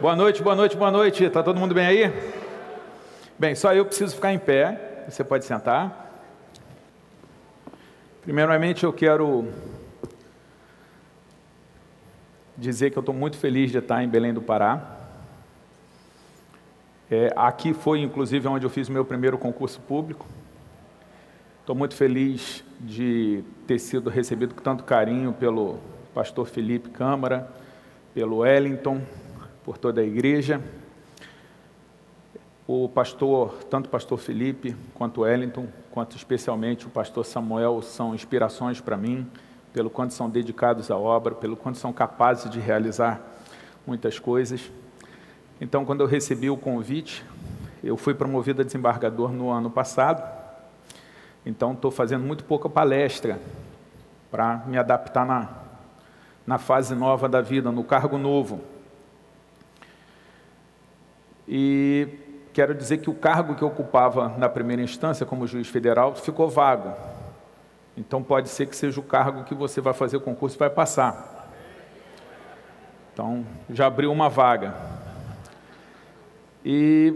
Boa noite, boa noite, boa noite. Está todo mundo bem aí? Bem, só eu preciso ficar em pé. Você pode sentar. Primeiramente, eu quero dizer que eu estou muito feliz de estar em Belém do Pará. É, aqui foi, inclusive, onde eu fiz meu primeiro concurso público. Estou muito feliz de ter sido recebido com tanto carinho pelo pastor Felipe Câmara, pelo Wellington, por toda a igreja. O pastor, tanto o pastor Felipe quanto o Wellington, quanto especialmente o pastor Samuel, são inspirações para mim, pelo quanto são dedicados à obra, pelo quanto são capazes de realizar muitas coisas. Então, quando eu recebi o convite, eu fui promovido a desembargador no ano passado. Então, estou fazendo muito pouca palestra para me adaptar na, na fase nova da vida, no cargo novo. E quero dizer que o cargo que ocupava na primeira instância, como juiz federal, ficou vago. Então, pode ser que seja o cargo que você vai fazer o concurso e vai passar. Então, já abriu uma vaga. E,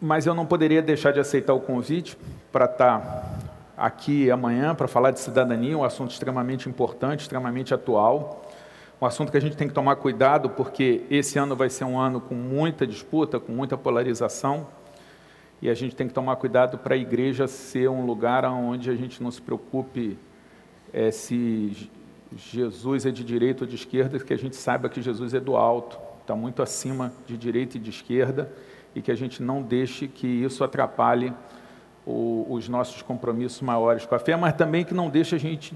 mas eu não poderia deixar de aceitar o convite para estar aqui amanhã para falar de cidadania, um assunto extremamente importante, extremamente atual. Um assunto que a gente tem que tomar cuidado, porque esse ano vai ser um ano com muita disputa, com muita polarização, e a gente tem que tomar cuidado para a igreja ser um lugar onde a gente não se preocupe é, se Jesus é de direita ou de esquerda, que a gente saiba que Jesus é do alto, está muito acima de direita e de esquerda e que a gente não deixe que isso atrapalhe o, os nossos compromissos maiores com a fé, mas também que não deixe a gente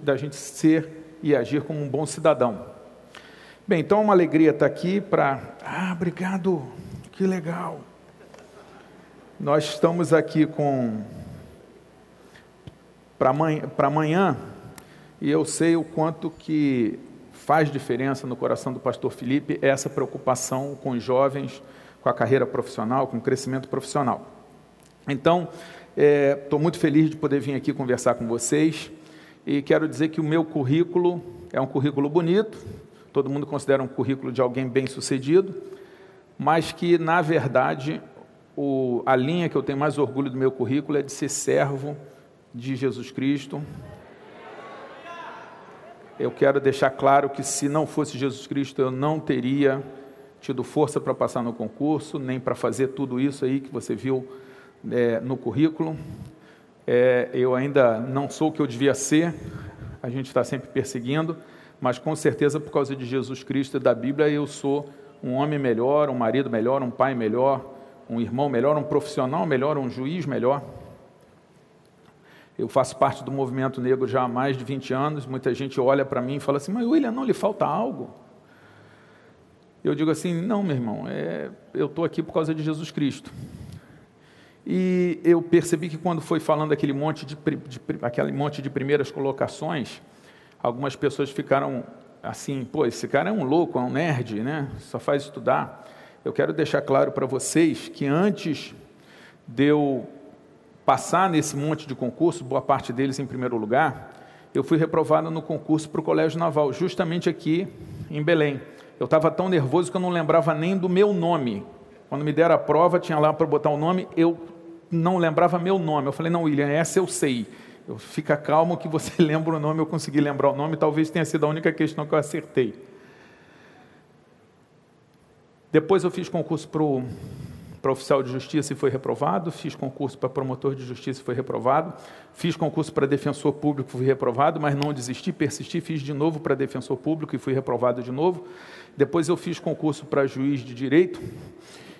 da gente ser e agir como um bom cidadão. Bem, então é uma alegria estar aqui para. Ah, obrigado, que legal. Nós estamos aqui com para amanhã, e eu sei o quanto que faz diferença no coração do pastor Felipe essa preocupação com os jovens, com a carreira profissional, com o crescimento profissional. Então, estou é, muito feliz de poder vir aqui conversar com vocês e quero dizer que o meu currículo é um currículo bonito, todo mundo considera um currículo de alguém bem sucedido, mas que, na verdade, o, a linha que eu tenho mais orgulho do meu currículo é de ser servo de Jesus Cristo, eu quero deixar claro que se não fosse Jesus Cristo, eu não teria tido força para passar no concurso, nem para fazer tudo isso aí que você viu é, no currículo. É, eu ainda não sou o que eu devia ser, a gente está sempre perseguindo, mas com certeza por causa de Jesus Cristo e da Bíblia eu sou um homem melhor, um marido melhor, um pai melhor, um irmão melhor, um profissional melhor, um juiz melhor. Eu faço parte do movimento negro já há mais de 20 anos. Muita gente olha para mim e fala assim: Mas William, não lhe falta algo? Eu digo assim: Não, meu irmão, é, eu estou aqui por causa de Jesus Cristo. E eu percebi que quando foi falando aquele monte de, de, aquele monte de primeiras colocações, algumas pessoas ficaram assim: Pô, esse cara é um louco, é um nerd, né? Só faz estudar. Eu quero deixar claro para vocês que antes de eu passar nesse monte de concurso, boa parte deles em primeiro lugar, eu fui reprovado no concurso para o Colégio Naval, justamente aqui em Belém. Eu estava tão nervoso que eu não lembrava nem do meu nome. Quando me deram a prova, tinha lá para botar o nome, eu não lembrava meu nome. Eu falei, não, William, essa eu sei. Eu, fica calmo que você lembra o nome, eu consegui lembrar o nome, talvez tenha sido a única questão que eu acertei. Depois eu fiz concurso para oficial de justiça e foi reprovado, fiz concurso para promotor de justiça e foi reprovado, fiz concurso para defensor público e fui reprovado, mas não desisti, persisti, fiz de novo para defensor público e fui reprovado de novo. Depois eu fiz concurso para juiz de direito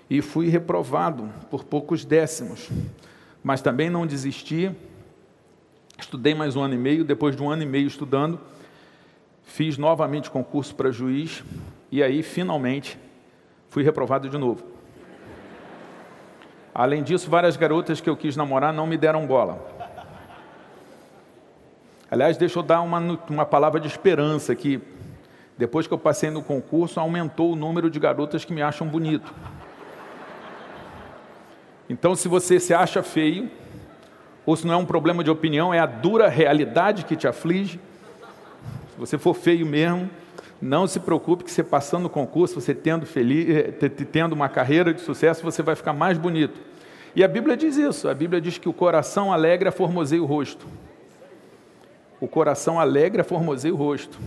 e fui reprovado por poucos décimos, mas também não desisti. Estudei mais um ano e meio, depois de um ano e meio estudando, fiz novamente concurso para juiz e aí finalmente fui reprovado de novo. Além disso, várias garotas que eu quis namorar não me deram bola. Aliás, deixa eu dar uma, uma palavra de esperança que depois que eu passei no concurso, aumentou o número de garotas que me acham bonito. Então, se você se acha feio, ou se não é um problema de opinião, é a dura realidade que te aflige. Se você for feio mesmo, Não se preocupe que você passando no concurso, você tendo, feliz, eh, tendo uma carreira de sucesso, você vai ficar mais bonito. E a Bíblia diz isso. A Bíblia diz que o coração alegre formoseia o rosto. O coração alegre formoseia o rosto.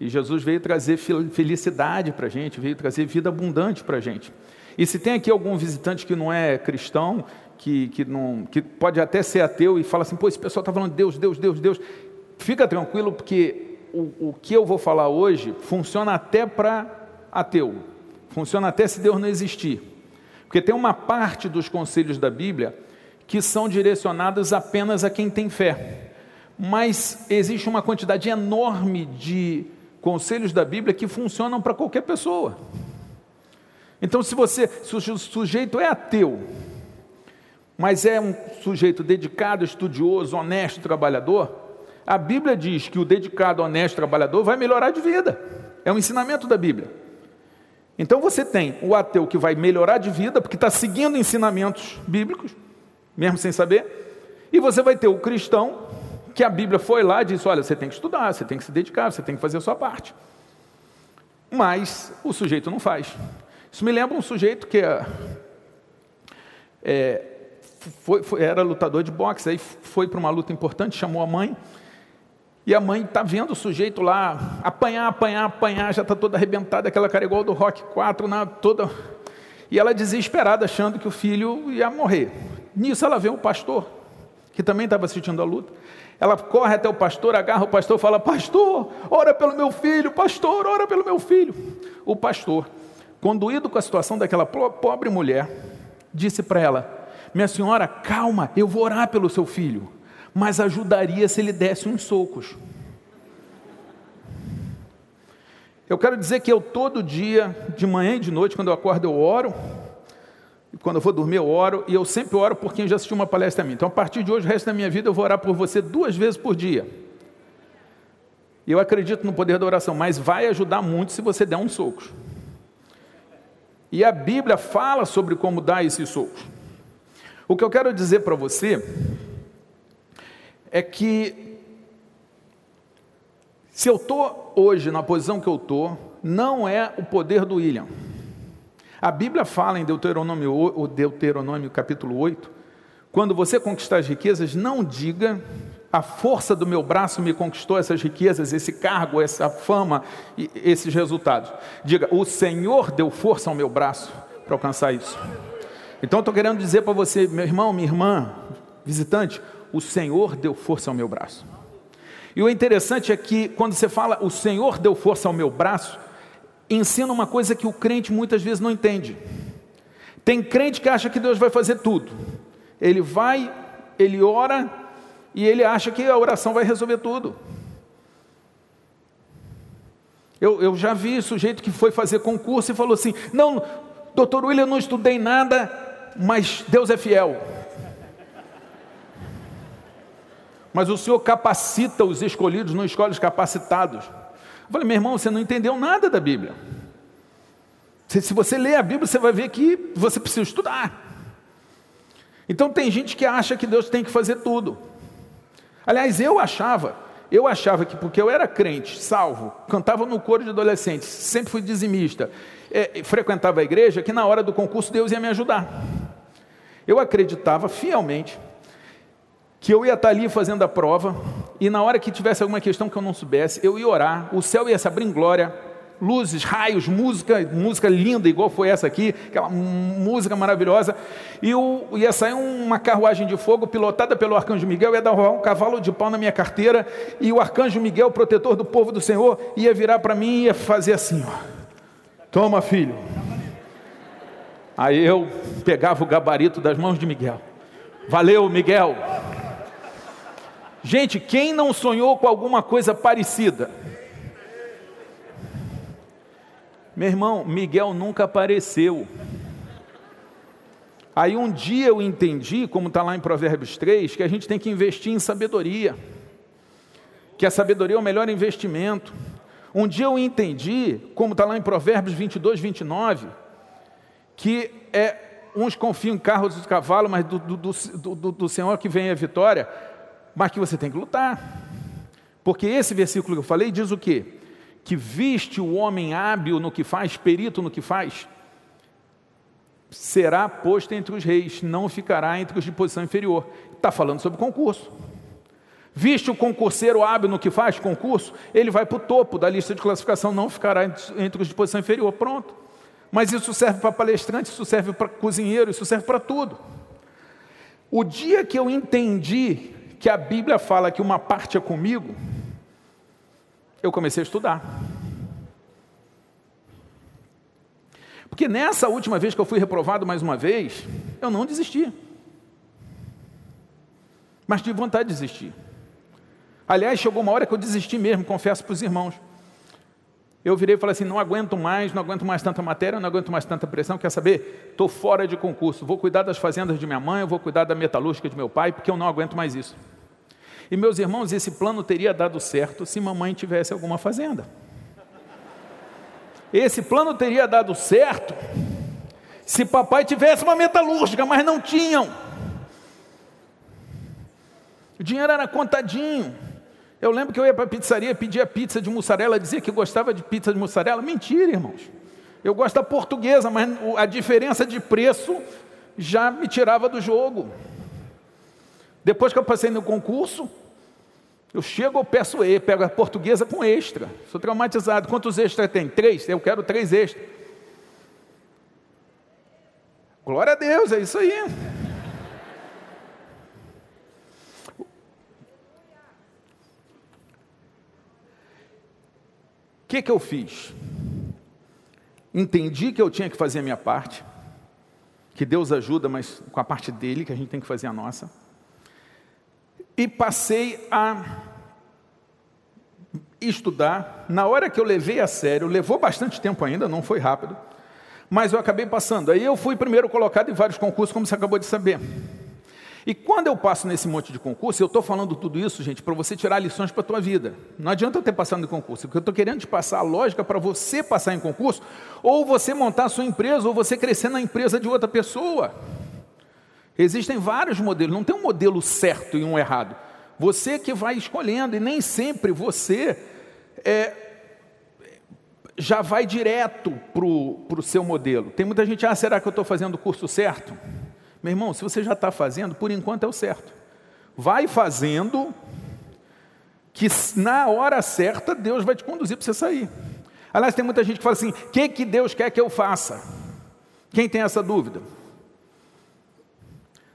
E Jesus veio trazer felicidade para a gente, veio trazer vida abundante para a gente. E se tem aqui algum visitante que não é cristão, que, que, não, que pode até ser ateu e fala assim, pô, esse pessoal está falando Deus, Deus, Deus, Deus, fica tranquilo, porque o, o que eu vou falar hoje funciona até para ateu, funciona até se Deus não existir. Porque tem uma parte dos conselhos da Bíblia que são direcionados apenas a quem tem fé. Mas existe uma quantidade enorme de conselhos da Bíblia que funcionam para qualquer pessoa. Então, se você, se o sujeito é ateu, mas é um sujeito dedicado, estudioso, honesto, trabalhador, a Bíblia diz que o dedicado, honesto, trabalhador vai melhorar de vida. É um ensinamento da Bíblia. Então você tem o ateu que vai melhorar de vida, porque está seguindo ensinamentos bíblicos, mesmo sem saber, e você vai ter o cristão que a Bíblia foi lá e disse: olha, você tem que estudar, você tem que se dedicar, você tem que fazer a sua parte. Mas o sujeito não faz. Isso me lembra um sujeito que é, é, foi, foi, era lutador de boxe, aí foi para uma luta importante, chamou a mãe, e a mãe está vendo o sujeito lá apanhar, apanhar, apanhar, já está toda arrebentada, aquela cara igual do Rock 4, na, toda. E ela desesperada, achando que o filho ia morrer. Nisso ela vê um pastor, que também estava assistindo a luta. Ela corre até o pastor, agarra o pastor, fala: Pastor, ora pelo meu filho, pastor, ora pelo meu filho. O pastor, conduído com a situação daquela pobre mulher, disse para ela: Minha senhora, calma, eu vou orar pelo seu filho, mas ajudaria se ele desse uns socos. Eu quero dizer que eu todo dia, de manhã e de noite, quando eu acordo, eu oro quando eu vou dormir, eu oro, e eu sempre oro por quem já assistiu uma palestra a mim. Então, a partir de hoje, o resto da minha vida, eu vou orar por você duas vezes por dia. E eu acredito no poder da oração, mas vai ajudar muito se você der uns socos. E a Bíblia fala sobre como dar esses socos. O que eu quero dizer para você é que se eu estou hoje na posição que eu estou, não é o poder do William. A Bíblia fala em Deuteronômio, o Deuteronômio capítulo 8, quando você conquistar as riquezas, não diga a força do meu braço me conquistou essas riquezas, esse cargo, essa fama e esses resultados. Diga, o Senhor deu força ao meu braço para alcançar isso. Então estou querendo dizer para você, meu irmão, minha irmã, visitante, o Senhor deu força ao meu braço. E o interessante é que quando você fala o Senhor deu força ao meu braço, ensina uma coisa que o crente muitas vezes não entende. Tem crente que acha que Deus vai fazer tudo. Ele vai, ele ora e ele acha que a oração vai resolver tudo. Eu, eu já vi sujeito que foi fazer concurso e falou assim: Não, doutor William, não estudei nada, mas Deus é fiel. Mas o Senhor capacita os escolhidos, não escolhe os capacitados. Eu falei, meu irmão, você não entendeu nada da Bíblia. Se você ler a Bíblia, você vai ver que você precisa estudar. Então tem gente que acha que Deus tem que fazer tudo. Aliás, eu achava, eu achava que porque eu era crente, salvo, cantava no coro de adolescentes, sempre fui dizimista, é, frequentava a igreja, que na hora do concurso Deus ia me ajudar. Eu acreditava fielmente que eu ia estar ali fazendo a prova, e na hora que tivesse alguma questão que eu não soubesse, eu ia orar, o céu ia se abrir em glória, luzes, raios, música, música linda, igual foi essa aqui, aquela música maravilhosa, e eu, ia sair uma carruagem de fogo pilotada pelo arcanjo Miguel, ia dar um cavalo de pau na minha carteira, e o arcanjo Miguel, protetor do povo do Senhor, ia virar para mim e ia fazer assim: ó, toma filho. Aí eu pegava o gabarito das mãos de Miguel. Valeu, Miguel. Gente, quem não sonhou com alguma coisa parecida? Meu irmão, Miguel nunca apareceu. Aí um dia eu entendi, como está lá em Provérbios 3, que a gente tem que investir em sabedoria, que a sabedoria é o melhor investimento. Um dia eu entendi, como está lá em Provérbios 22, 29, que é, uns confiam em carros e cavalos, mas do, do, do, do Senhor que vem a vitória mas que você tem que lutar. Porque esse versículo que eu falei diz o quê? Que viste o homem hábil no que faz, perito no que faz, será posto entre os reis, não ficará entre os de posição inferior. Está falando sobre concurso. Viste o concurseiro hábil no que faz concurso, ele vai para o topo da lista de classificação, não ficará entre os de posição inferior. Pronto. Mas isso serve para palestrante, isso serve para cozinheiro, isso serve para tudo. O dia que eu entendi que a Bíblia fala que uma parte é comigo, eu comecei a estudar. Porque nessa última vez que eu fui reprovado mais uma vez, eu não desisti. Mas tive vontade de desistir. Aliás, chegou uma hora que eu desisti mesmo, confesso para os irmãos. Eu virei e falei assim: não aguento mais, não aguento mais tanta matéria, não aguento mais tanta pressão. Quer saber? Estou fora de concurso. Vou cuidar das fazendas de minha mãe, vou cuidar da metalúrgica de meu pai, porque eu não aguento mais isso. E meus irmãos, esse plano teria dado certo se mamãe tivesse alguma fazenda. Esse plano teria dado certo se papai tivesse uma metalúrgica, mas não tinham. O dinheiro era contadinho. Eu lembro que eu ia para a pizzaria, pedia pizza de mussarela, dizia que gostava de pizza de mussarela. Mentira, irmãos. Eu gosto da portuguesa, mas a diferença de preço já me tirava do jogo. Depois que eu passei no concurso, eu chego, eu peço E, pego a portuguesa com extra. Sou traumatizado. Quantos extras tem? Três? Eu quero três extras. Glória a Deus, é isso aí. O que, que eu fiz? Entendi que eu tinha que fazer a minha parte, que Deus ajuda, mas com a parte dele, que a gente tem que fazer a nossa. E passei a estudar. Na hora que eu levei a sério, levou bastante tempo ainda, não foi rápido, mas eu acabei passando. Aí eu fui primeiro colocado em vários concursos, como você acabou de saber. E quando eu passo nesse monte de concurso, eu estou falando tudo isso, gente, para você tirar lições para a tua vida. Não adianta eu ter passado em concurso, porque eu estou querendo te passar a lógica para você passar em concurso, ou você montar a sua empresa, ou você crescer na empresa de outra pessoa. Existem vários modelos, não tem um modelo certo e um errado. Você que vai escolhendo, e nem sempre você é, já vai direto para o seu modelo. Tem muita gente, ah, será que eu estou fazendo o curso certo? Meu irmão, se você já está fazendo, por enquanto é o certo. Vai fazendo, que na hora certa Deus vai te conduzir para você sair. Aliás, tem muita gente que fala assim: o que, que Deus quer que eu faça? Quem tem essa dúvida?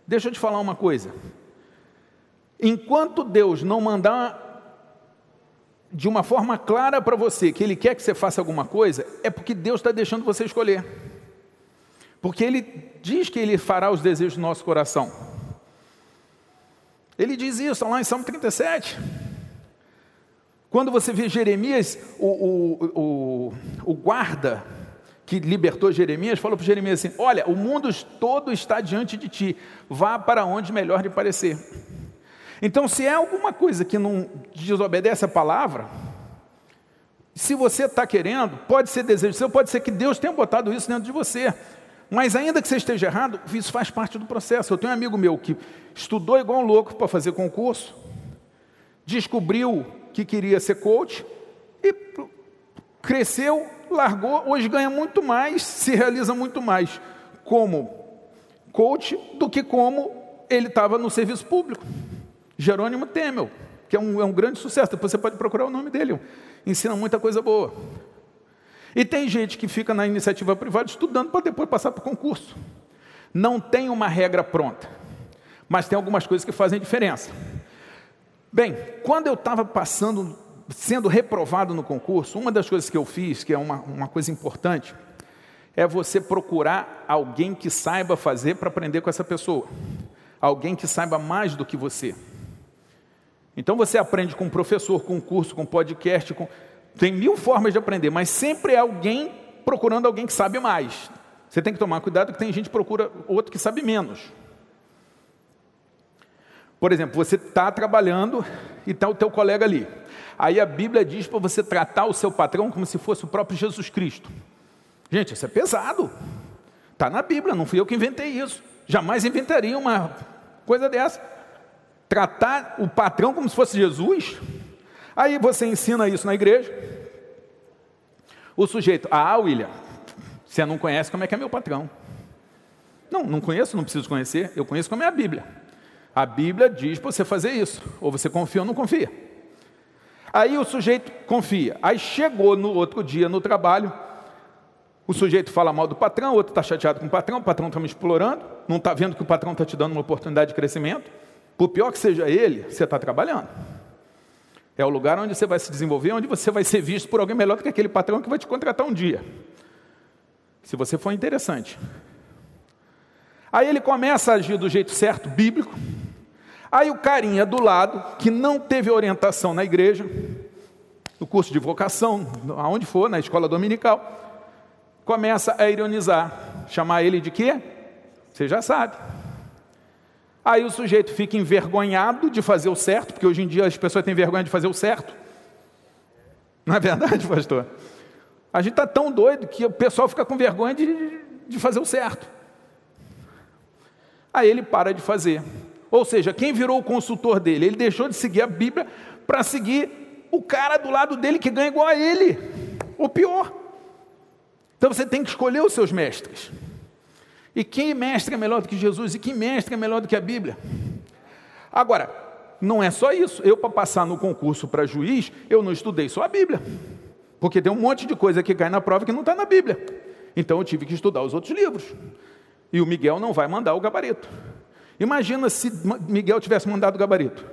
Deixa eu te falar uma coisa. Enquanto Deus não mandar de uma forma clara para você que Ele quer que você faça alguma coisa, é porque Deus está deixando você escolher. Porque ele diz que ele fará os desejos do nosso coração. Ele diz isso lá em Salmo 37. Quando você vê Jeremias, o, o, o, o guarda que libertou Jeremias, falou para Jeremias assim: Olha, o mundo todo está diante de ti, vá para onde melhor lhe parecer. Então, se é alguma coisa que não desobedece a palavra, se você está querendo, pode ser desejo seu, pode ser que Deus tenha botado isso dentro de você. Mas ainda que você esteja errado, isso faz parte do processo. Eu tenho um amigo meu que estudou igual um louco para fazer concurso, descobriu que queria ser coach e cresceu, largou, hoje ganha muito mais, se realiza muito mais como coach do que como ele estava no serviço público. Jerônimo Temel, que é um, é um grande sucesso, depois você pode procurar o nome dele, ensina muita coisa boa. E tem gente que fica na iniciativa privada estudando para depois passar para o concurso. Não tem uma regra pronta, mas tem algumas coisas que fazem diferença. Bem, quando eu estava passando, sendo reprovado no concurso, uma das coisas que eu fiz, que é uma, uma coisa importante, é você procurar alguém que saiba fazer para aprender com essa pessoa. Alguém que saiba mais do que você. Então você aprende com um professor, com um curso, com um podcast, com tem mil formas de aprender, mas sempre é alguém procurando alguém que sabe mais. Você tem que tomar cuidado que tem gente que procura outro que sabe menos. Por exemplo, você está trabalhando e está o teu colega ali. Aí a Bíblia diz para você tratar o seu patrão como se fosse o próprio Jesus Cristo. Gente, isso é pesado. Está na Bíblia, não fui eu que inventei isso. Jamais inventaria uma coisa dessa. Tratar o patrão como se fosse Jesus. Aí você ensina isso na igreja, O sujeito, ah, William, você não conhece como é que é meu patrão. Não, não conheço, não preciso conhecer, eu conheço como é a Bíblia. A Bíblia diz para você fazer isso, ou você confia ou não confia. Aí o sujeito confia. Aí chegou no outro dia no trabalho, o sujeito fala mal do patrão, o outro está chateado com o patrão, o patrão está me explorando, não está vendo que o patrão está te dando uma oportunidade de crescimento. Por pior que seja ele, você está trabalhando. É o lugar onde você vai se desenvolver, onde você vai ser visto por alguém melhor do que aquele patrão que vai te contratar um dia. Se você for interessante. Aí ele começa a agir do jeito certo, bíblico. Aí o carinha do lado, que não teve orientação na igreja, no curso de vocação, aonde for, na escola dominical, começa a ironizar, chamar ele de quê? Você já sabe. Aí o sujeito fica envergonhado de fazer o certo, porque hoje em dia as pessoas têm vergonha de fazer o certo. Não é verdade, pastor? A gente está tão doido que o pessoal fica com vergonha de, de fazer o certo. Aí ele para de fazer. Ou seja, quem virou o consultor dele? Ele deixou de seguir a Bíblia para seguir o cara do lado dele que ganha igual a ele. O pior. Então você tem que escolher os seus mestres. E quem mestre é melhor do que Jesus? E quem mestre é melhor do que a Bíblia? Agora, não é só isso. Eu, para passar no concurso para juiz, eu não estudei só a Bíblia. Porque tem um monte de coisa que cai na prova que não está na Bíblia. Então eu tive que estudar os outros livros. E o Miguel não vai mandar o gabarito. Imagina se Miguel tivesse mandado o gabarito.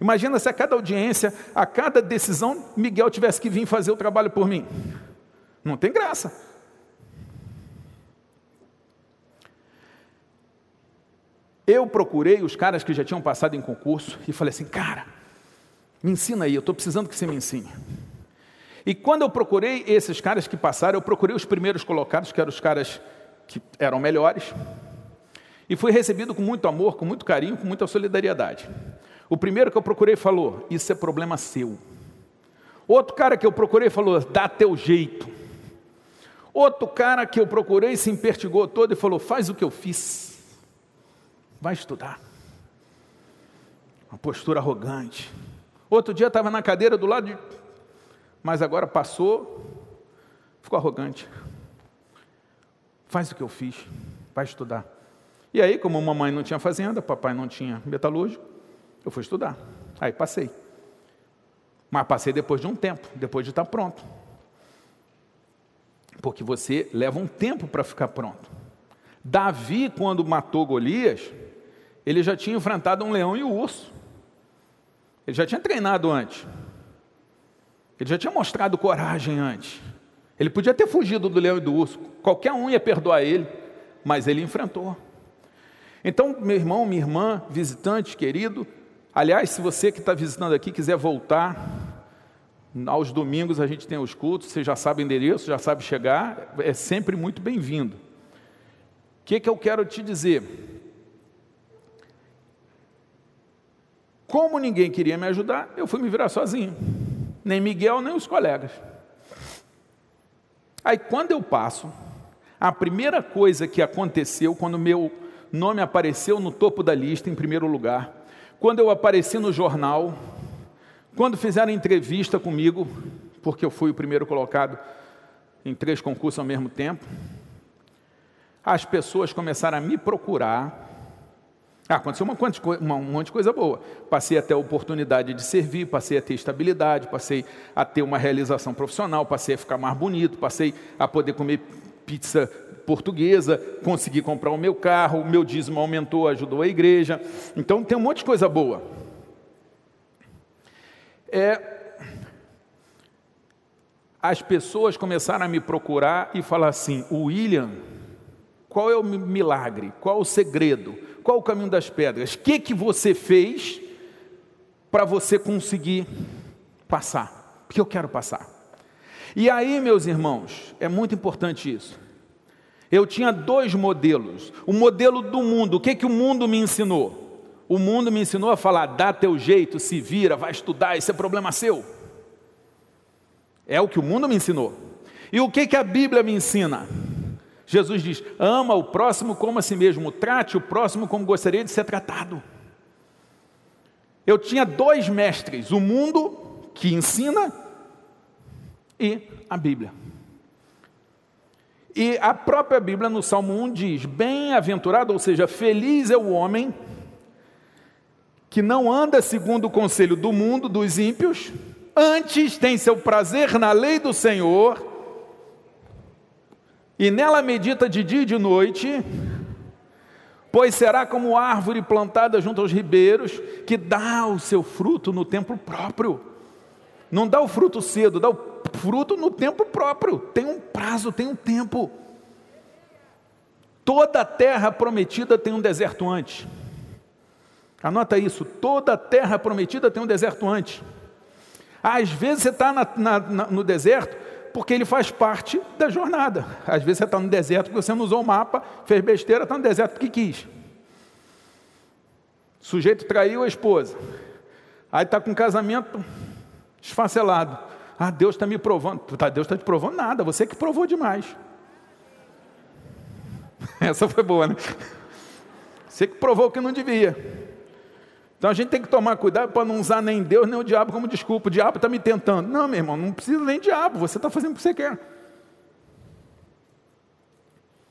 Imagina se a cada audiência, a cada decisão, Miguel tivesse que vir fazer o trabalho por mim. Não tem graça. Eu procurei os caras que já tinham passado em concurso e falei assim, cara, me ensina aí, eu estou precisando que você me ensine. E quando eu procurei esses caras que passaram, eu procurei os primeiros colocados, que eram os caras que eram melhores, e fui recebido com muito amor, com muito carinho, com muita solidariedade. O primeiro que eu procurei falou: Isso é problema seu. Outro cara que eu procurei falou: Dá teu jeito. Outro cara que eu procurei se impertigou todo e falou: Faz o que eu fiz. Vai estudar. Uma postura arrogante. Outro dia estava na cadeira do lado de. Mas agora passou, ficou arrogante. Faz o que eu fiz, vai estudar. E aí, como mamãe não tinha fazenda, papai não tinha metalúrgico, eu fui estudar. Aí passei. Mas passei depois de um tempo, depois de estar pronto. Porque você leva um tempo para ficar pronto. Davi, quando matou Golias, ele já tinha enfrentado um leão e um urso. Ele já tinha treinado antes. Ele já tinha mostrado coragem antes. Ele podia ter fugido do leão e do urso. Qualquer um ia perdoar ele, mas ele enfrentou. Então, meu irmão, minha irmã, visitante querido, aliás, se você que está visitando aqui quiser voltar, aos domingos a gente tem os cultos, você já sabe o endereço, já sabe chegar, é sempre muito bem-vindo. O que, que eu quero te dizer? Como ninguém queria me ajudar, eu fui me virar sozinho. Nem Miguel, nem os colegas. Aí quando eu passo, a primeira coisa que aconteceu quando meu nome apareceu no topo da lista, em primeiro lugar, quando eu apareci no jornal, quando fizeram entrevista comigo, porque eu fui o primeiro colocado em três concursos ao mesmo tempo, as pessoas começaram a me procurar ah, aconteceu uma, um monte de coisa boa. Passei a ter a oportunidade de servir, passei a ter estabilidade, passei a ter uma realização profissional, passei a ficar mais bonito, passei a poder comer pizza portuguesa, consegui comprar o meu carro, o meu dízimo aumentou, ajudou a igreja. Então tem um monte de coisa boa. É, as pessoas começaram a me procurar e falar assim: William, qual é o milagre? Qual o segredo? Qual o caminho das pedras? O que, que você fez para você conseguir passar? Porque eu quero passar. E aí, meus irmãos, é muito importante isso. Eu tinha dois modelos. O modelo do mundo. O que, que o mundo me ensinou? O mundo me ensinou a falar: dá teu jeito, se vira, vai estudar, isso é problema seu. É o que o mundo me ensinou. E o que, que a Bíblia me ensina? Jesus diz: ama o próximo como a si mesmo, trate o próximo como gostaria de ser tratado. Eu tinha dois mestres: o mundo que ensina e a Bíblia. E a própria Bíblia no Salmo 1 diz: Bem-aventurado, ou seja, feliz é o homem que não anda segundo o conselho do mundo, dos ímpios, antes tem seu prazer na lei do Senhor, e nela medita de dia e de noite, pois será como árvore plantada junto aos ribeiros, que dá o seu fruto no tempo próprio. Não dá o fruto cedo, dá o fruto no tempo próprio. Tem um prazo, tem um tempo. Toda a terra prometida tem um deserto antes. Anota isso: toda a terra prometida tem um deserto antes. Às vezes você está no deserto porque ele faz parte da jornada. Às vezes você está no deserto porque você não usou o mapa, fez besteira, está no deserto porque quis. O sujeito traiu a esposa. Aí está com casamento esfacelado. Ah, Deus está me provando. Tá, Deus está te provando nada, você que provou demais. Essa foi boa, né? Você que provou que não devia. Então a gente tem que tomar cuidado para não usar nem Deus nem o diabo como desculpa. O diabo está me tentando. Não, meu irmão, não precisa nem diabo, você está fazendo o que você quer.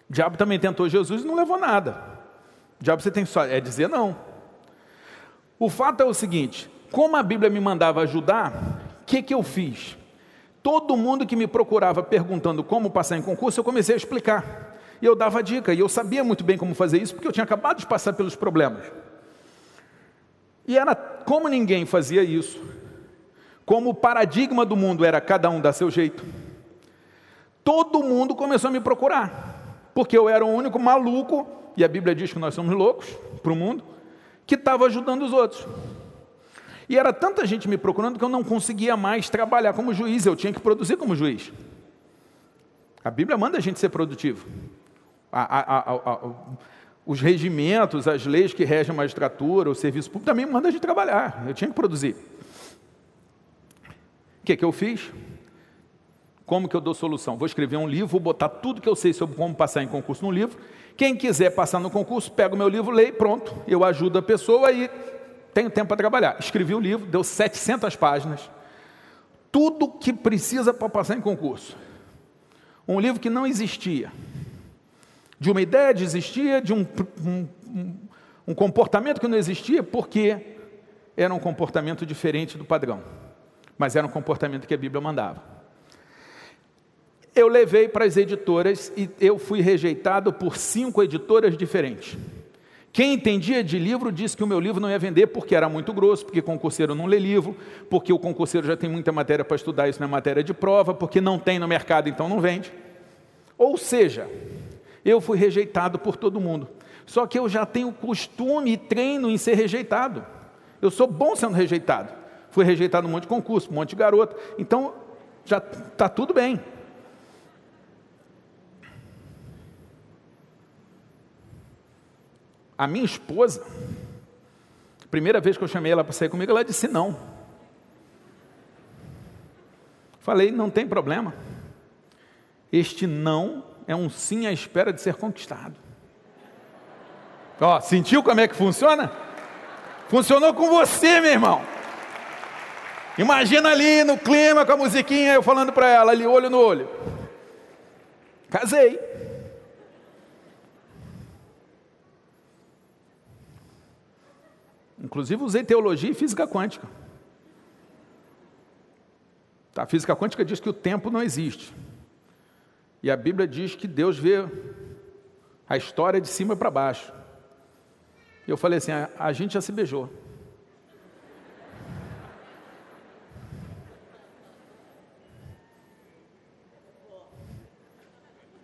O diabo também tentou Jesus e não levou nada. O diabo você tem só é dizer não. O fato é o seguinte: como a Bíblia me mandava ajudar, o que, que eu fiz? Todo mundo que me procurava perguntando como passar em concurso, eu comecei a explicar. E eu dava dica, e eu sabia muito bem como fazer isso, porque eu tinha acabado de passar pelos problemas. E era como ninguém fazia isso, como o paradigma do mundo era cada um dar seu jeito, todo mundo começou a me procurar, porque eu era o único maluco, e a Bíblia diz que nós somos loucos para o mundo, que estava ajudando os outros. E era tanta gente me procurando que eu não conseguia mais trabalhar como juiz, eu tinha que produzir como juiz. A Bíblia manda a gente ser produtivo. A, a, a, os regimentos, as leis que regem a magistratura, o serviço público, também mandam a gente trabalhar. Eu tinha que produzir. O que, que eu fiz? Como que eu dou solução? Vou escrever um livro, vou botar tudo que eu sei sobre como passar em concurso no livro. Quem quiser passar no concurso, pega o meu livro, lê, pronto. Eu ajudo a pessoa e tenho tempo para trabalhar. Escrevi o livro, deu 700 páginas. Tudo que precisa para passar em concurso. Um livro que não existia de uma ideia de existia, de um, um, um comportamento que não existia, porque era um comportamento diferente do padrão, mas era um comportamento que a Bíblia mandava. Eu levei para as editoras e eu fui rejeitado por cinco editoras diferentes. Quem entendia de livro disse que o meu livro não ia vender porque era muito grosso, porque concurseiro não lê livro, porque o concurseiro já tem muita matéria para estudar, isso não é matéria de prova, porque não tem no mercado, então não vende. Ou seja, eu fui rejeitado por todo mundo. Só que eu já tenho costume e treino em ser rejeitado. Eu sou bom sendo rejeitado. Fui rejeitado num monte de concurso, um monte de garota. Então, já está tudo bem. A minha esposa, primeira vez que eu chamei ela para sair comigo, ela disse não. Falei, não tem problema. Este não é um sim à espera de ser conquistado. Ó, sentiu como é que funciona? Funcionou com você, meu irmão. Imagina ali no clima com a musiquinha, eu falando para ela ali, olho no olho. Casei. Inclusive usei teologia e física quântica. Tá, a física quântica diz que o tempo não existe. E a Bíblia diz que Deus vê a história de cima para baixo. E eu falei assim: a, a gente já se beijou.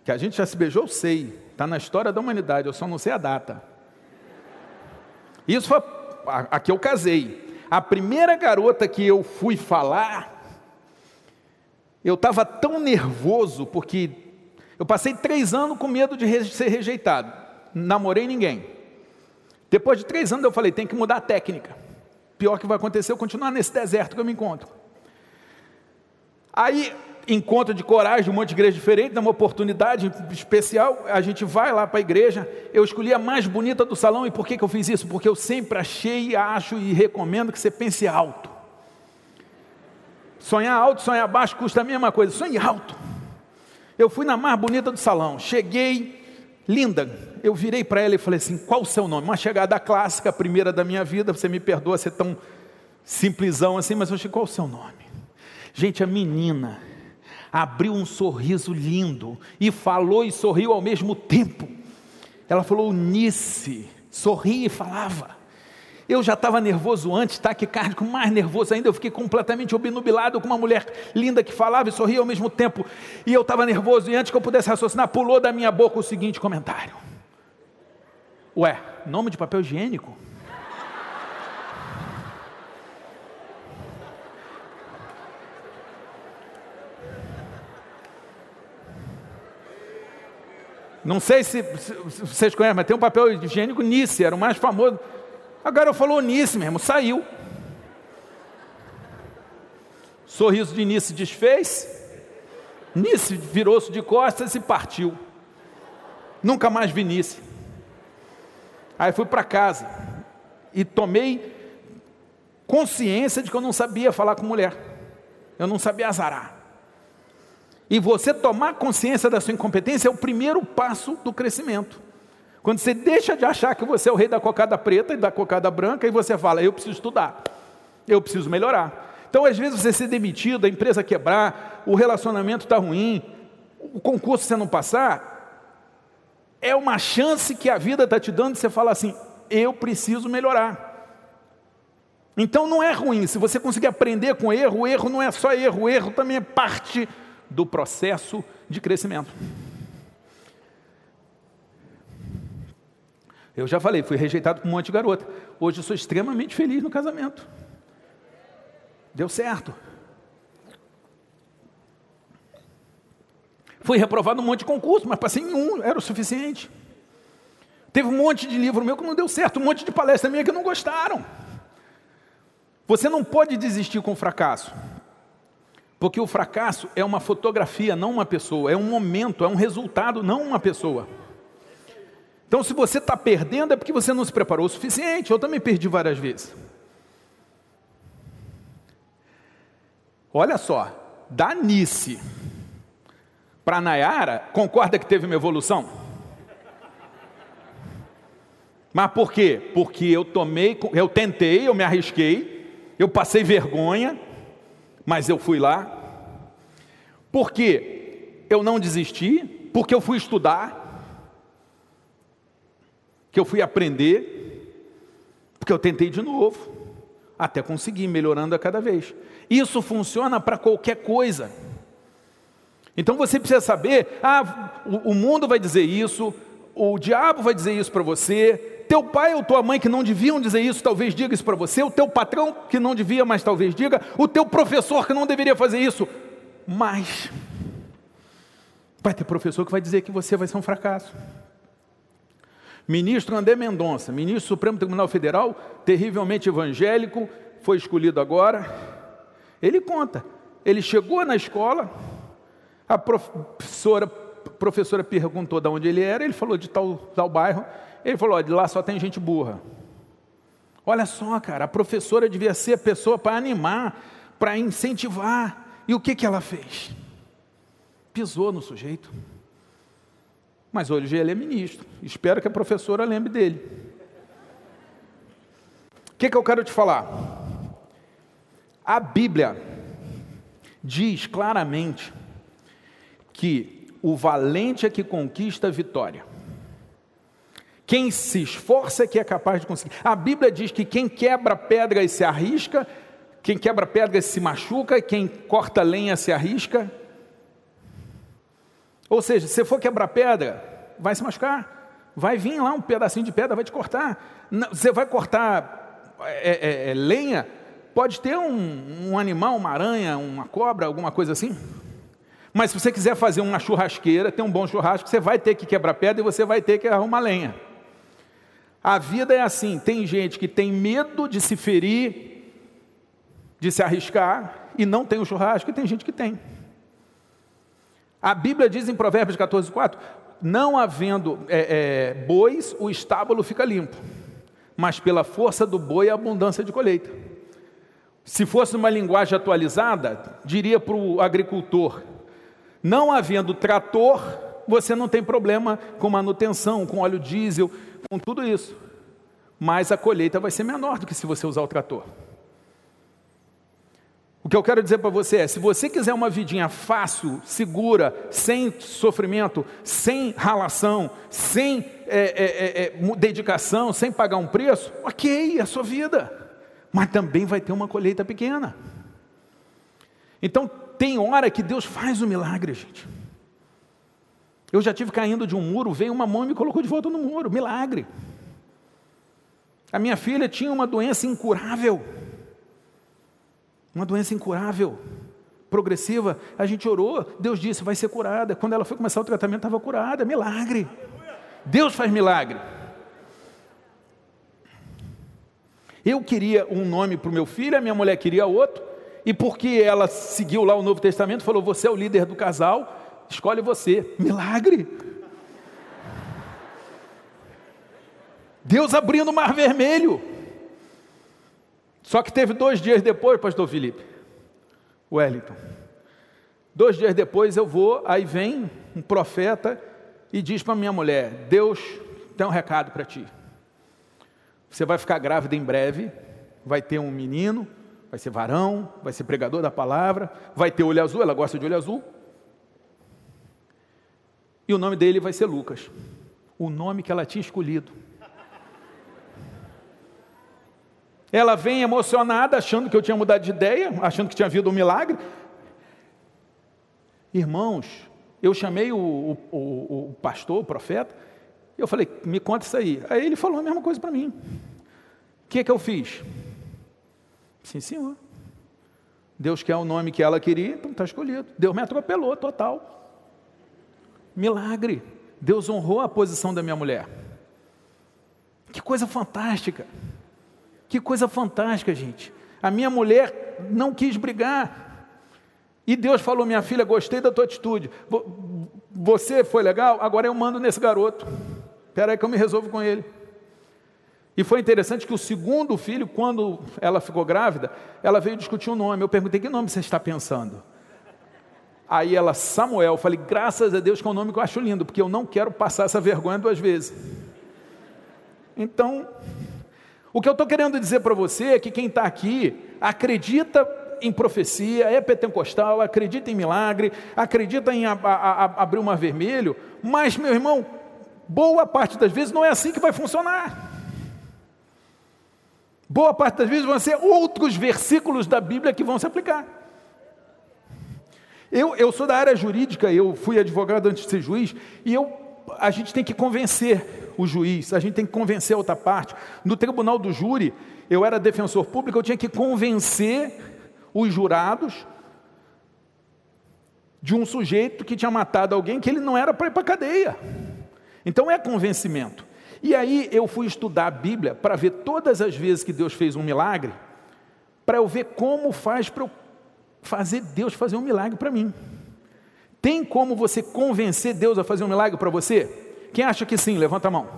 Que a gente já se beijou, eu sei. Está na história da humanidade, eu só não sei a data. Isso foi a, a que eu casei. A primeira garota que eu fui falar, eu estava tão nervoso, porque eu passei três anos com medo de ser rejeitado. Namorei ninguém. Depois de três anos eu falei, tem que mudar a técnica. Pior que vai acontecer, eu continuar nesse deserto que eu me encontro. Aí, encontro de coragem, um monte de igreja diferente, uma oportunidade especial, a gente vai lá para a igreja, eu escolhi a mais bonita do salão, e por que, que eu fiz isso? Porque eu sempre achei, acho e recomendo que você pense alto. Sonhar alto, sonhar baixo custa a mesma coisa, sonhe alto. Eu fui na mais bonita do salão, cheguei, linda. Eu virei para ela e falei assim: qual o seu nome? Uma chegada clássica, primeira da minha vida. Você me perdoa ser tão simplesão assim, mas eu falei: qual o seu nome? Gente, a menina abriu um sorriso lindo e falou e sorriu ao mesmo tempo. Ela falou Nice, sorria e falava. Eu já estava nervoso antes, taquicárdico, mais nervoso ainda. Eu fiquei completamente obnubilado com uma mulher linda que falava e sorria ao mesmo tempo. E eu estava nervoso, e antes que eu pudesse raciocinar, pulou da minha boca o seguinte comentário: Ué, nome de papel higiênico? Não sei se, se, vocês conhecem, mas tem um papel higiênico Nice, era o mais famoso. Agora eu falou Nice mesmo, saiu. Sorriso de Nice desfez. Nice virou-se de costas e partiu. Nunca mais vi Nice. Aí fui para casa e tomei consciência de que eu não sabia falar com mulher. Eu não sabia azarar. E você tomar consciência da sua incompetência é o primeiro passo do crescimento. Quando você deixa de achar que você é o rei da cocada preta e da cocada branca, e você fala, eu preciso estudar, eu preciso melhorar. Então, às vezes, você ser demitido, a empresa quebrar, o relacionamento está ruim, o concurso você não passar, é uma chance que a vida está te dando de você falar assim: eu preciso melhorar. Então não é ruim, se você conseguir aprender com erro, o erro não é só erro, o erro também é parte do processo de crescimento. Eu já falei, fui rejeitado por um monte de garota. Hoje eu sou extremamente feliz no casamento. Deu certo. Fui reprovado um monte de concurso, mas passei em um, era o suficiente. Teve um monte de livro meu que não deu certo, um monte de palestra minha que não gostaram. Você não pode desistir com o fracasso. Porque o fracasso é uma fotografia, não uma pessoa, é um momento, é um resultado, não uma pessoa. Então, se você está perdendo, é porque você não se preparou o suficiente. Eu também perdi várias vezes. Olha só, da Nice para Nayara, concorda que teve uma evolução? Mas por quê? Porque eu tomei, eu tentei, eu me arrisquei, eu passei vergonha, mas eu fui lá. Porque eu não desisti, porque eu fui estudar, que eu fui aprender, porque eu tentei de novo, até conseguir, melhorando a cada vez. Isso funciona para qualquer coisa. Então você precisa saber: ah, o, mundo vai dizer isso, o diabo vai dizer isso para você, teu pai ou tua mãe que não deviam dizer isso, talvez diga isso para você, o teu patrão que não devia, mas talvez diga, o teu professor que não deveria fazer isso, mas vai ter professor que vai dizer que você vai ser um fracasso. Ministro André Mendonça, ministro do Supremo Tribunal Federal, terrivelmente evangélico, foi escolhido agora. Ele conta, ele chegou na escola, a professora, professora perguntou de onde ele era, ele falou de tal, tal bairro, ele falou, de lá só tem gente burra. Olha só, cara, a professora devia ser a pessoa para animar, para incentivar. E o que, que ela fez? Pisou no sujeito. Mas hoje ele é ministro. Espero que a professora lembre dele. O que, que eu quero te falar? A Bíblia diz claramente que o valente é que conquista a vitória. Quem se esforça é que é capaz de conseguir. A Bíblia diz que quem quebra pedras se arrisca, quem quebra pedras se machuca, quem corta lenha se arrisca, ou seja, se for quebrar pedra, vai se machucar. Vai vir lá um pedacinho de pedra, vai te cortar. Você vai cortar é, é, é, lenha, pode ter um, um animal, uma aranha, uma cobra, alguma coisa assim. Mas se você quiser fazer uma churrasqueira, ter um bom churrasco, você vai ter que quebrar pedra e você vai ter que arrumar lenha. A vida é assim: tem gente que tem medo de se ferir, de se arriscar, e não tem o churrasco, e tem gente que tem. A Bíblia diz em Provérbios 14, 4: não havendo é, é, bois, o estábulo fica limpo, mas pela força do boi a abundância de colheita. Se fosse uma linguagem atualizada, diria para o agricultor: Não havendo trator, você não tem problema com manutenção, com óleo diesel, com tudo isso. Mas a colheita vai ser menor do que se você usar o trator. O que eu quero dizer para você é: se você quiser uma vidinha fácil, segura, sem sofrimento, sem ralação, sem é, é, é, é dedicação, sem pagar um preço, ok, é a sua vida. Mas também vai ter uma colheita pequena. Então, tem hora que Deus faz o milagre, gente. Eu já tive caindo de um muro, veio uma mão e me colocou de volta no muro, milagre. A minha filha tinha uma doença incurável. Uma doença incurável, progressiva. A gente orou, Deus disse, vai ser curada. Quando ela foi começar o tratamento, estava curada. Milagre. Deus faz milagre. Eu queria um nome para o meu filho, a minha mulher queria outro. E porque ela seguiu lá o Novo Testamento, falou: Você é o líder do casal, escolhe você. Milagre. Deus abrindo o mar vermelho. Só que teve dois dias depois, pastor Felipe, Wellington. Dois dias depois eu vou, aí vem um profeta e diz para minha mulher: Deus tem um recado para ti. Você vai ficar grávida em breve, vai ter um menino, vai ser varão, vai ser pregador da palavra, vai ter olho azul, ela gosta de olho azul. E o nome dele vai ser Lucas, o nome que ela tinha escolhido. Ela vem emocionada, achando que eu tinha mudado de ideia, achando que tinha havido um milagre. Irmãos, eu chamei o, o, o, o pastor, o profeta, e eu falei, me conta isso aí. Aí ele falou a mesma coisa para mim. O que, que eu fiz? Sim, senhor. Deus quer o nome que ela queria, então está escolhido. Deus me atropelou, total. Milagre. Deus honrou a posição da minha mulher. Que coisa fantástica. Que coisa fantástica, gente. A minha mulher não quis brigar. E Deus falou: Minha filha, gostei da tua atitude. Você foi legal? Agora eu mando nesse garoto. Espera aí que eu me resolvo com ele. E foi interessante que o segundo filho, quando ela ficou grávida, ela veio discutir o um nome. Eu perguntei: Que nome você está pensando? Aí ela, Samuel. Eu falei: Graças a Deus que é um nome que eu acho lindo, porque eu não quero passar essa vergonha duas vezes. Então, o que eu estou querendo dizer para você é que quem está aqui acredita em profecia, é pentecostal, acredita em milagre, acredita em a, a, a, abrir o mar vermelho, mas, meu irmão, boa parte das vezes não é assim que vai funcionar. Boa parte das vezes vão ser outros versículos da Bíblia que vão se aplicar. Eu, eu sou da área jurídica, eu fui advogado antes de ser juiz, e eu, a gente tem que convencer o juiz, a gente tem que convencer a outra parte. No tribunal do júri, eu era defensor público, eu tinha que convencer os jurados de um sujeito que tinha matado alguém que ele não era para ir para a cadeia. Então é convencimento. E aí eu fui estudar a Bíblia para ver todas as vezes que Deus fez um milagre, para eu ver como faz para eu fazer Deus fazer um milagre para mim. Tem como você convencer Deus a fazer um milagre para você? Quem acha que sim, levanta a mão.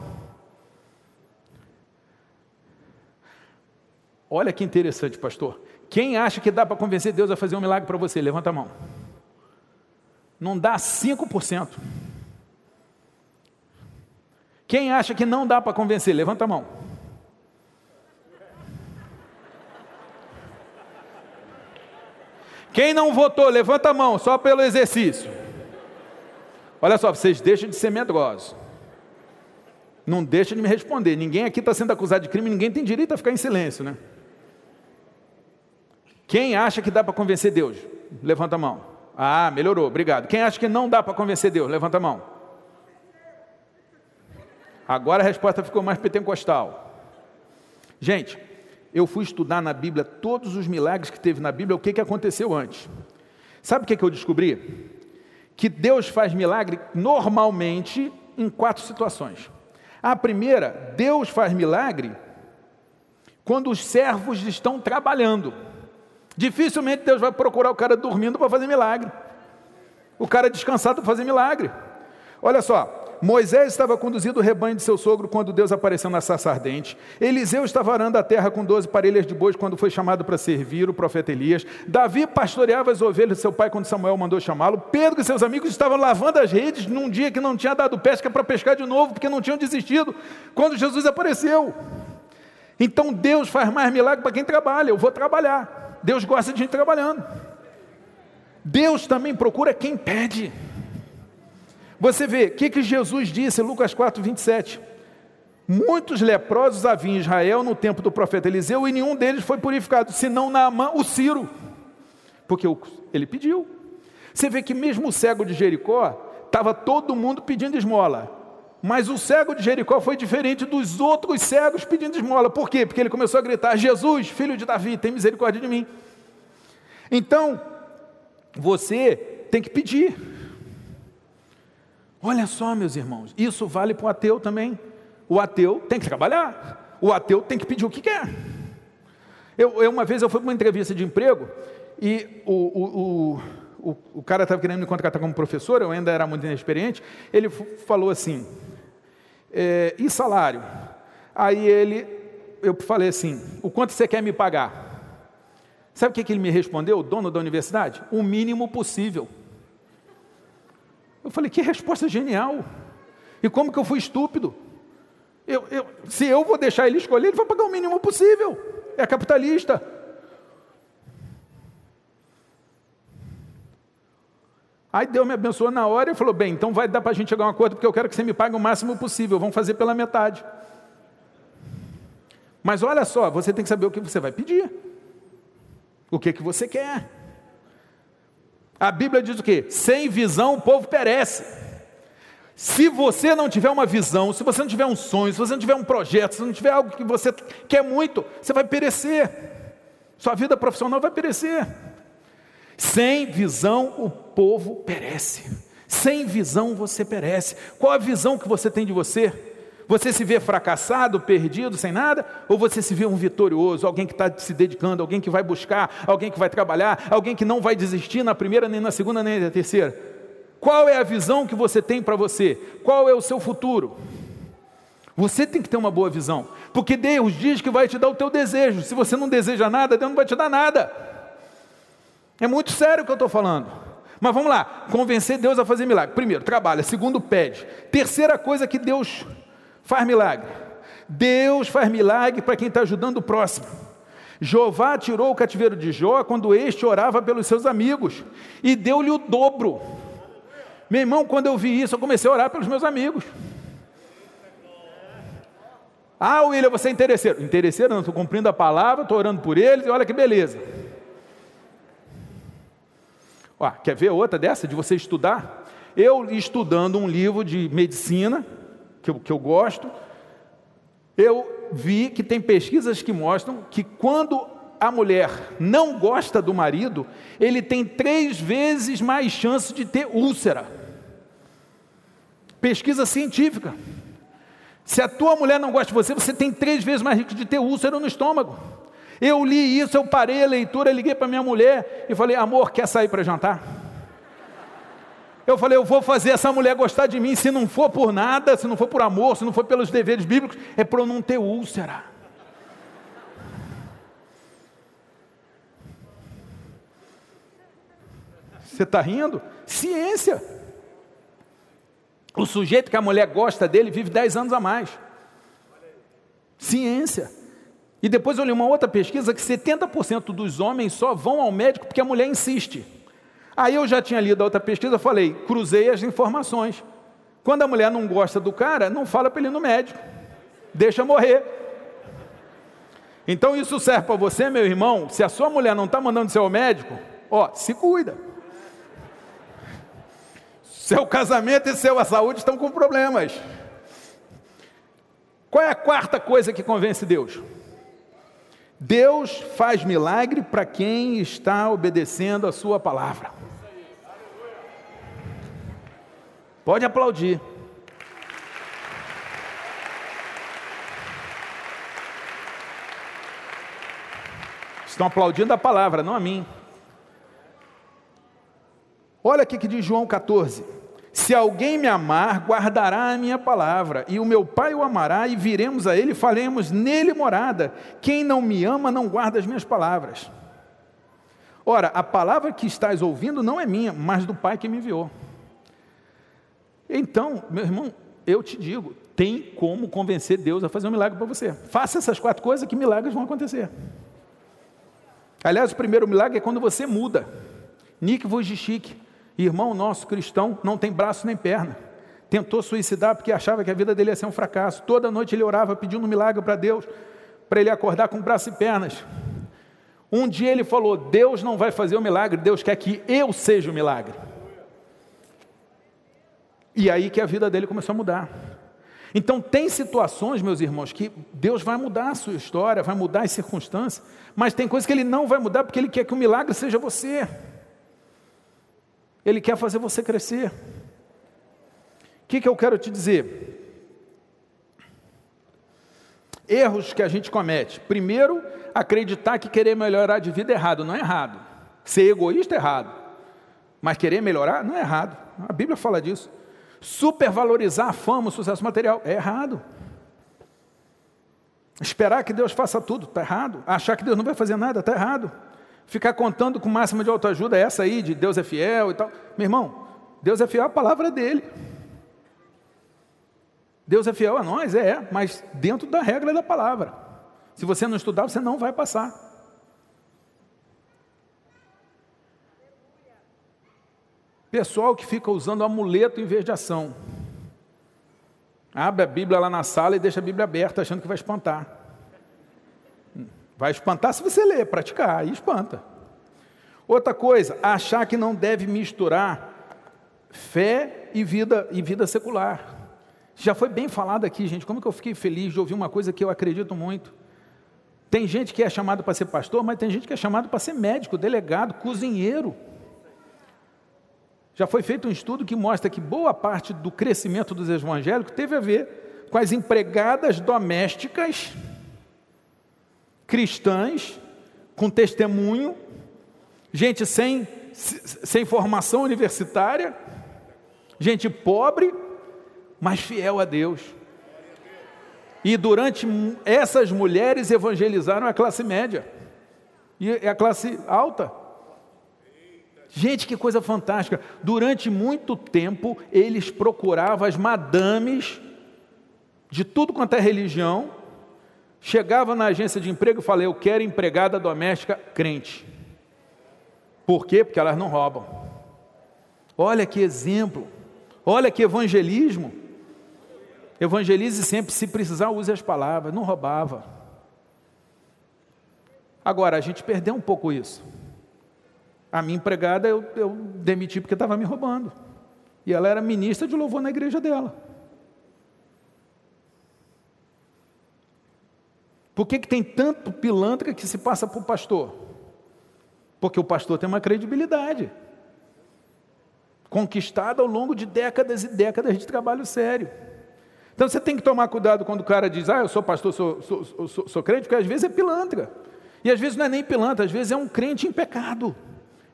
Olha que interessante, pastor. Quem acha que dá para convencer Deus a fazer um milagre para você? Levanta a mão. Não dá 5%. Quem acha que não dá para convencer? Levanta a mão. Quem não votou, levanta a mão, só pelo exercício. Olha só, vocês deixam de ser medrosos. Não deixa de me responder. Ninguém aqui está sendo acusado de crime, ninguém tem direito a ficar em silêncio, né? Quem acha que dá para convencer Deus? Levanta a mão. Ah, melhorou, obrigado. Quem acha que não dá para convencer Deus? Levanta a mão. Agora a resposta ficou mais pentecostal. Gente, eu fui estudar na Bíblia todos os milagres que teve na Bíblia, o que, que aconteceu antes. Sabe o que, que eu descobri? Que Deus faz milagre normalmente em quatro situações. A primeira, Deus faz milagre quando os servos estão trabalhando. Dificilmente Deus vai procurar o cara dormindo para fazer milagre. O cara descansado para fazer milagre. Olha só, Moisés estava conduzindo o rebanho de seu sogro quando Deus apareceu na sarça ardente. Eliseu estava arando a terra com doze parelhas de bois quando foi chamado para servir o profeta Elias. Davi pastoreava as ovelhas de seu pai quando Samuel mandou chamá-lo. Pedro e seus amigos estavam lavando as redes num dia que não tinha dado pesca para pescar de novo, porque não tinham desistido, quando Jesus apareceu. Então Deus faz mais milagre para quem trabalha. Eu vou trabalhar. Deus gosta de gente trabalhando. Deus também procura quem pede. Você vê, o que, que Jesus disse em Lucas 4, 27? Muitos leprosos havia em Israel no tempo do profeta Eliseu e nenhum deles foi purificado, senão Naamã, o Ciro, porque ele pediu. Você vê que mesmo o cego de Jericó, estava todo mundo pedindo esmola. Mas o cego de Jericó foi diferente dos outros cegos pedindo esmola. Por quê? Porque ele começou a gritar: Jesus, filho de Davi, tem misericórdia de mim. Então, você tem que pedir. Olha só, meus irmãos, isso vale para o ateu também. O ateu tem que trabalhar, o ateu tem que pedir o que quer. Eu, eu uma vez eu fui para uma entrevista de emprego e o, o, o, o, o cara estava querendo me contratar como professor, eu ainda era muito inexperiente. Ele falou assim: é, e salário? Aí ele, eu falei assim: o quanto você quer me pagar? Sabe o que, que ele me respondeu, dono da universidade? O mínimo possível. Eu falei, que resposta genial. E como que eu fui estúpido? Eu, eu, se eu vou deixar ele escolher, ele vai pagar o mínimo possível. É capitalista. Aí Deus me abençoou na hora e falou: bem, então vai dar para a gente chegar a um acordo, porque eu quero que você me pague o máximo possível. Vamos fazer pela metade. Mas olha só, você tem que saber o que você vai pedir. O que, que você quer. A Bíblia diz o quê? Sem visão o povo perece. Se você não tiver uma visão, se você não tiver um sonho, se você não tiver um projeto, se não tiver algo que você quer muito, você vai perecer. Sua vida profissional vai perecer. Sem visão o povo perece. Sem visão você perece. Qual a visão que você tem de você? Você se vê fracassado, perdido, sem nada? Ou você se vê um vitorioso, alguém que está se dedicando, alguém que vai buscar, alguém que vai trabalhar, alguém que não vai desistir na primeira, nem na segunda, nem na terceira? Qual é a visão que você tem para você? Qual é o seu futuro? Você tem que ter uma boa visão, porque Deus diz que vai te dar o teu desejo. Se você não deseja nada, Deus não vai te dar nada. É muito sério o que eu estou falando. Mas vamos lá, convencer Deus a fazer milagre. Primeiro, trabalha. Segundo, pede. Terceira coisa que Deus faz milagre. Deus faz milagre para quem está ajudando o próximo. Jeová tirou o cativeiro de Jó quando este orava pelos seus amigos e deu-lhe o dobro. Meu irmão, quando eu vi isso, eu comecei a orar pelos meus amigos. Ah, William, você é interesseiro. Interesseiro, não, estou cumprindo a palavra, estou orando por eles e olha que beleza. Ó, quer ver outra dessa, de você estudar? Eu estudando um livro de medicina, que eu, que eu gosto, eu vi que tem pesquisas que mostram que quando a mulher não gosta do marido, ele tem três vezes mais chance de ter úlcera. Pesquisa científica. Se a tua mulher não gosta de você, você tem três vezes mais risco de ter úlcera no estômago. Eu li isso, eu parei a leitura, liguei para minha mulher e falei: amor, quer sair para jantar? Eu falei, eu vou fazer essa mulher gostar de mim, se não for por nada, se não for por amor, se não for pelos deveres bíblicos, é para eu não ter úlcera. Você está rindo? Ciência. O sujeito que a mulher gosta dele vive 10 anos a mais. Ciência. E depois eu li uma outra pesquisa que 70% dos homens só vão ao médico porque a mulher insiste. Aí eu já tinha lido a outra pesquisa, falei, cruzei as informações. Quando a mulher não gosta do cara, não fala para ele ir no médico, deixa morrer. Então isso serve para você, meu irmão. Se a sua mulher não está mandando seu médico, ó, se cuida. Seu casamento e sua saúde estão com problemas. Qual é a quarta coisa que convence Deus? Deus faz milagre para quem está obedecendo a sua palavra. Pode aplaudir. Estão aplaudindo a palavra, não a mim. Olha aqui que diz João 14: Se alguém me amar, guardará a minha palavra, e o meu Pai o amará, e viremos a ele e faremos nele morada. Quem não me ama não guarda as minhas palavras. Ora, a palavra que estás ouvindo não é minha, mas do Pai que me enviou. Então, meu irmão, eu te digo, tem como convencer Deus a fazer um milagre para você. Faça essas quatro coisas que milagres vão acontecer. Aliás, o primeiro milagre é quando você muda. Nick Vujicic, irmão nosso cristão, não tem braço nem perna. Tentou suicidar porque achava que a vida dele ia ser um fracasso. Toda noite ele orava pedindo um milagre para Deus, para ele acordar com braço e pernas. Um dia ele falou: Deus não vai fazer o milagre, Deus quer que eu seja o milagre. E aí que a vida dele começou a mudar. Então, tem situações, meus irmãos, que Deus vai mudar a sua história, vai mudar as circunstâncias, mas tem coisas que Ele não vai mudar porque Ele quer que o milagre seja você. Ele quer fazer você crescer. O que, que eu quero te dizer? Erros que a gente comete. Primeiro, acreditar que querer melhorar de vida é errado. Não é errado. Ser egoísta é errado. Mas querer melhorar não é errado. A Bíblia fala disso. Supervalorizar a fama, o sucesso material, é errado. Esperar que Deus faça tudo, está errado. Achar que Deus não vai fazer nada, está errado. Ficar contando com máxima de autoajuda, essa aí, de Deus é fiel e tal. Meu irmão, Deus é fiel à palavra dele. Deus é fiel a nós, é, mas dentro da regra da palavra. Se você não estudar, você não vai passar. Pessoal que fica usando amuleto em vez de ação. Abre a Bíblia lá na sala e deixa a Bíblia aberta, achando que vai espantar. Vai espantar se você ler, praticar, aí espanta. Outra coisa, achar que não deve misturar fé e vida, e vida secular. Já foi bem falado aqui, gente, como que eu fiquei feliz de ouvir uma coisa que eu acredito muito. Tem gente que é chamado para ser pastor, mas tem gente que é chamado para ser médico, delegado, cozinheiro. Já foi feito um estudo que mostra que boa parte do crescimento dos evangélicos teve a ver com as empregadas domésticas cristãs, com testemunho, gente sem, sem formação universitária, gente pobre, mas fiel a Deus. E durante essas mulheres evangelizaram a classe média e a classe alta. Gente, que coisa fantástica. Durante muito tempo, eles procuravam as madames de tudo quanto é religião. Chegava na agência de emprego e falei: Eu quero empregada doméstica crente. Por quê? Porque elas não roubam. Olha que exemplo. Olha que evangelismo. Evangelize sempre, se precisar, use as palavras. Não roubava. Agora, a gente perdeu um pouco isso. A minha empregada eu, eu demiti porque estava me roubando. E ela era ministra de louvor na igreja dela. Por que, que tem tanto pilantra que se passa por pastor? Porque o pastor tem uma credibilidade. Conquistada ao longo de décadas e décadas de trabalho sério. Então você tem que tomar cuidado quando o cara diz, ah, eu sou pastor, sou, sou, sou, sou crente, porque às vezes é pilantra. E às vezes não é nem pilantra, às vezes é um crente em pecado.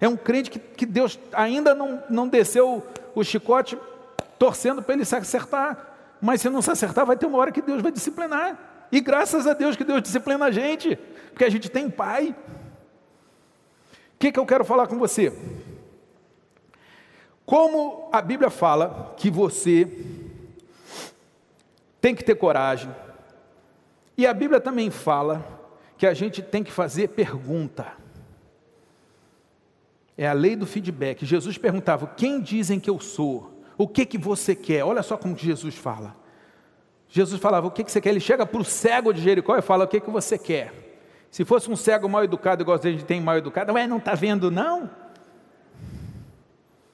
É um crente que, que Deus ainda não, não desceu o chicote torcendo para ele se acertar. Mas se não se acertar, vai ter uma hora que Deus vai disciplinar. E graças a Deus que Deus disciplina a gente, porque a gente tem pai. O que, que eu quero falar com você? Como a Bíblia fala que você tem que ter coragem, e a Bíblia também fala que a gente tem que fazer pergunta. É a lei do feedback. Jesus perguntava: Quem dizem que eu sou? O que que você quer? Olha só como Jesus fala. Jesus falava: O que que você quer? Ele chega para o cego de Jericó e fala: O que que você quer? Se fosse um cego mal educado, igual a gente tem mal educado, ué, não está vendo não?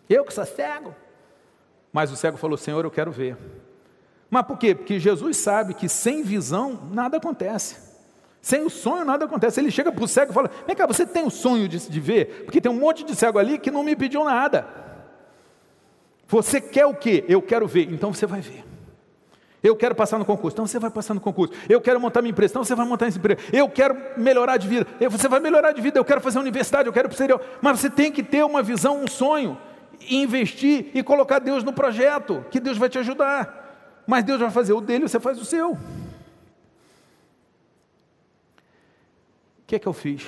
Eu que sou cego. Mas o cego falou: Senhor, eu quero ver. Mas por quê? Porque Jesus sabe que sem visão nada acontece. Sem o sonho nada acontece. Ele chega para o cego e fala: Vem cá, você tem o sonho de, de ver? Porque tem um monte de cego ali que não me pediu nada. Você quer o quê? Eu quero ver. Então você vai ver. Eu quero passar no concurso. Então você vai passar no concurso. Eu quero montar minha empresa. Então você vai montar essa empresa. Eu quero melhorar de vida. Você vai melhorar de vida. Eu quero fazer universidade. Eu quero para Mas você tem que ter uma visão, um sonho. investir e colocar Deus no projeto, que Deus vai te ajudar. Mas Deus vai fazer o dele, você faz o seu. Que é que eu fiz?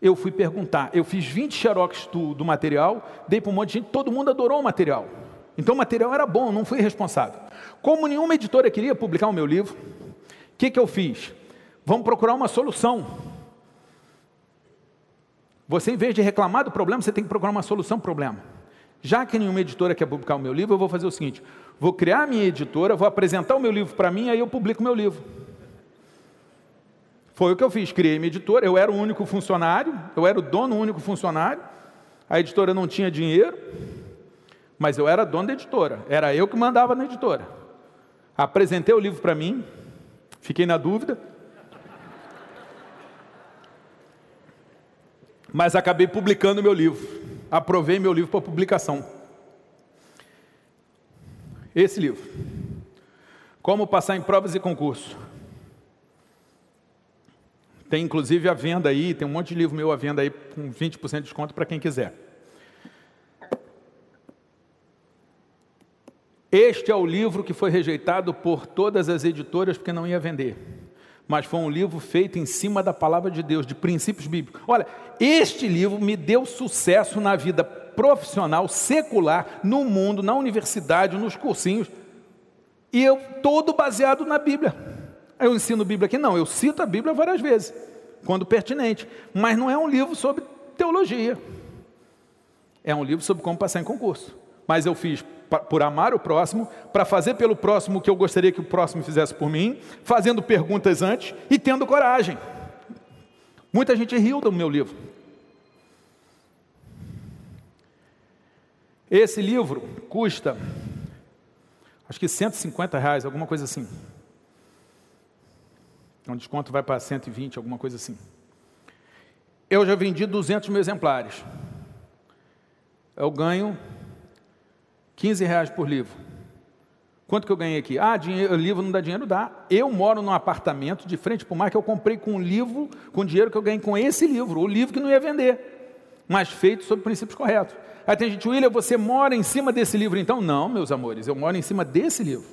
Eu fui perguntar, eu fiz 20 xerox do, do material, dei para um monte de gente, todo mundo adorou o material. Então o material era bom, não fui responsável. Como nenhuma editora queria publicar o meu livro, o que, que eu fiz? Vamos procurar uma solução. Você, em vez de reclamar do problema, você tem que procurar uma solução para o problema. Já que nenhuma editora quer publicar o meu livro, eu vou fazer o seguinte: vou criar a minha editora, vou apresentar o meu livro para mim, aí eu publico o meu livro. Foi o que eu fiz, criei minha editora, eu era o único funcionário, eu era o dono único funcionário, a editora não tinha dinheiro, mas eu era dono da editora, era eu que mandava na editora. Apresentei o livro para mim, fiquei na dúvida, mas acabei publicando meu livro. Aprovei meu livro para publicação. Esse livro. Como passar em provas e concurso. Tem inclusive a venda aí, tem um monte de livro meu à venda aí com 20% de desconto para quem quiser. Este é o livro que foi rejeitado por todas as editoras porque não ia vender mas foi um livro feito em cima da palavra de Deus, de princípios bíblicos. Olha, este livro me deu sucesso na vida profissional, secular, no mundo, na universidade, nos cursinhos, e eu todo baseado na Bíblia. Eu ensino Bíblia aqui? Não, eu cito a Bíblia várias vezes, quando pertinente, mas não é um livro sobre teologia. É um livro sobre como passar em concurso. Mas eu fiz por amar o próximo, para fazer pelo próximo o que eu gostaria que o próximo fizesse por mim, fazendo perguntas antes e tendo coragem. Muita gente riu do meu livro. Esse livro custa, acho que 150 reais, alguma coisa assim. Um desconto vai para 120, alguma coisa assim. Eu já vendi 200 mil exemplares. Eu ganho 15 reais por livro. Quanto que eu ganhei aqui? Ah, dinheiro, livro não dá dinheiro? Dá. Eu moro num apartamento de frente para o mar que eu comprei com um livro, com dinheiro que eu ganhei com esse livro, o livro que não ia vender, mas feito sob princípios corretos. Aí tem gente, William, você mora em cima desse livro então? Não, meus amores, eu moro em cima desse livro.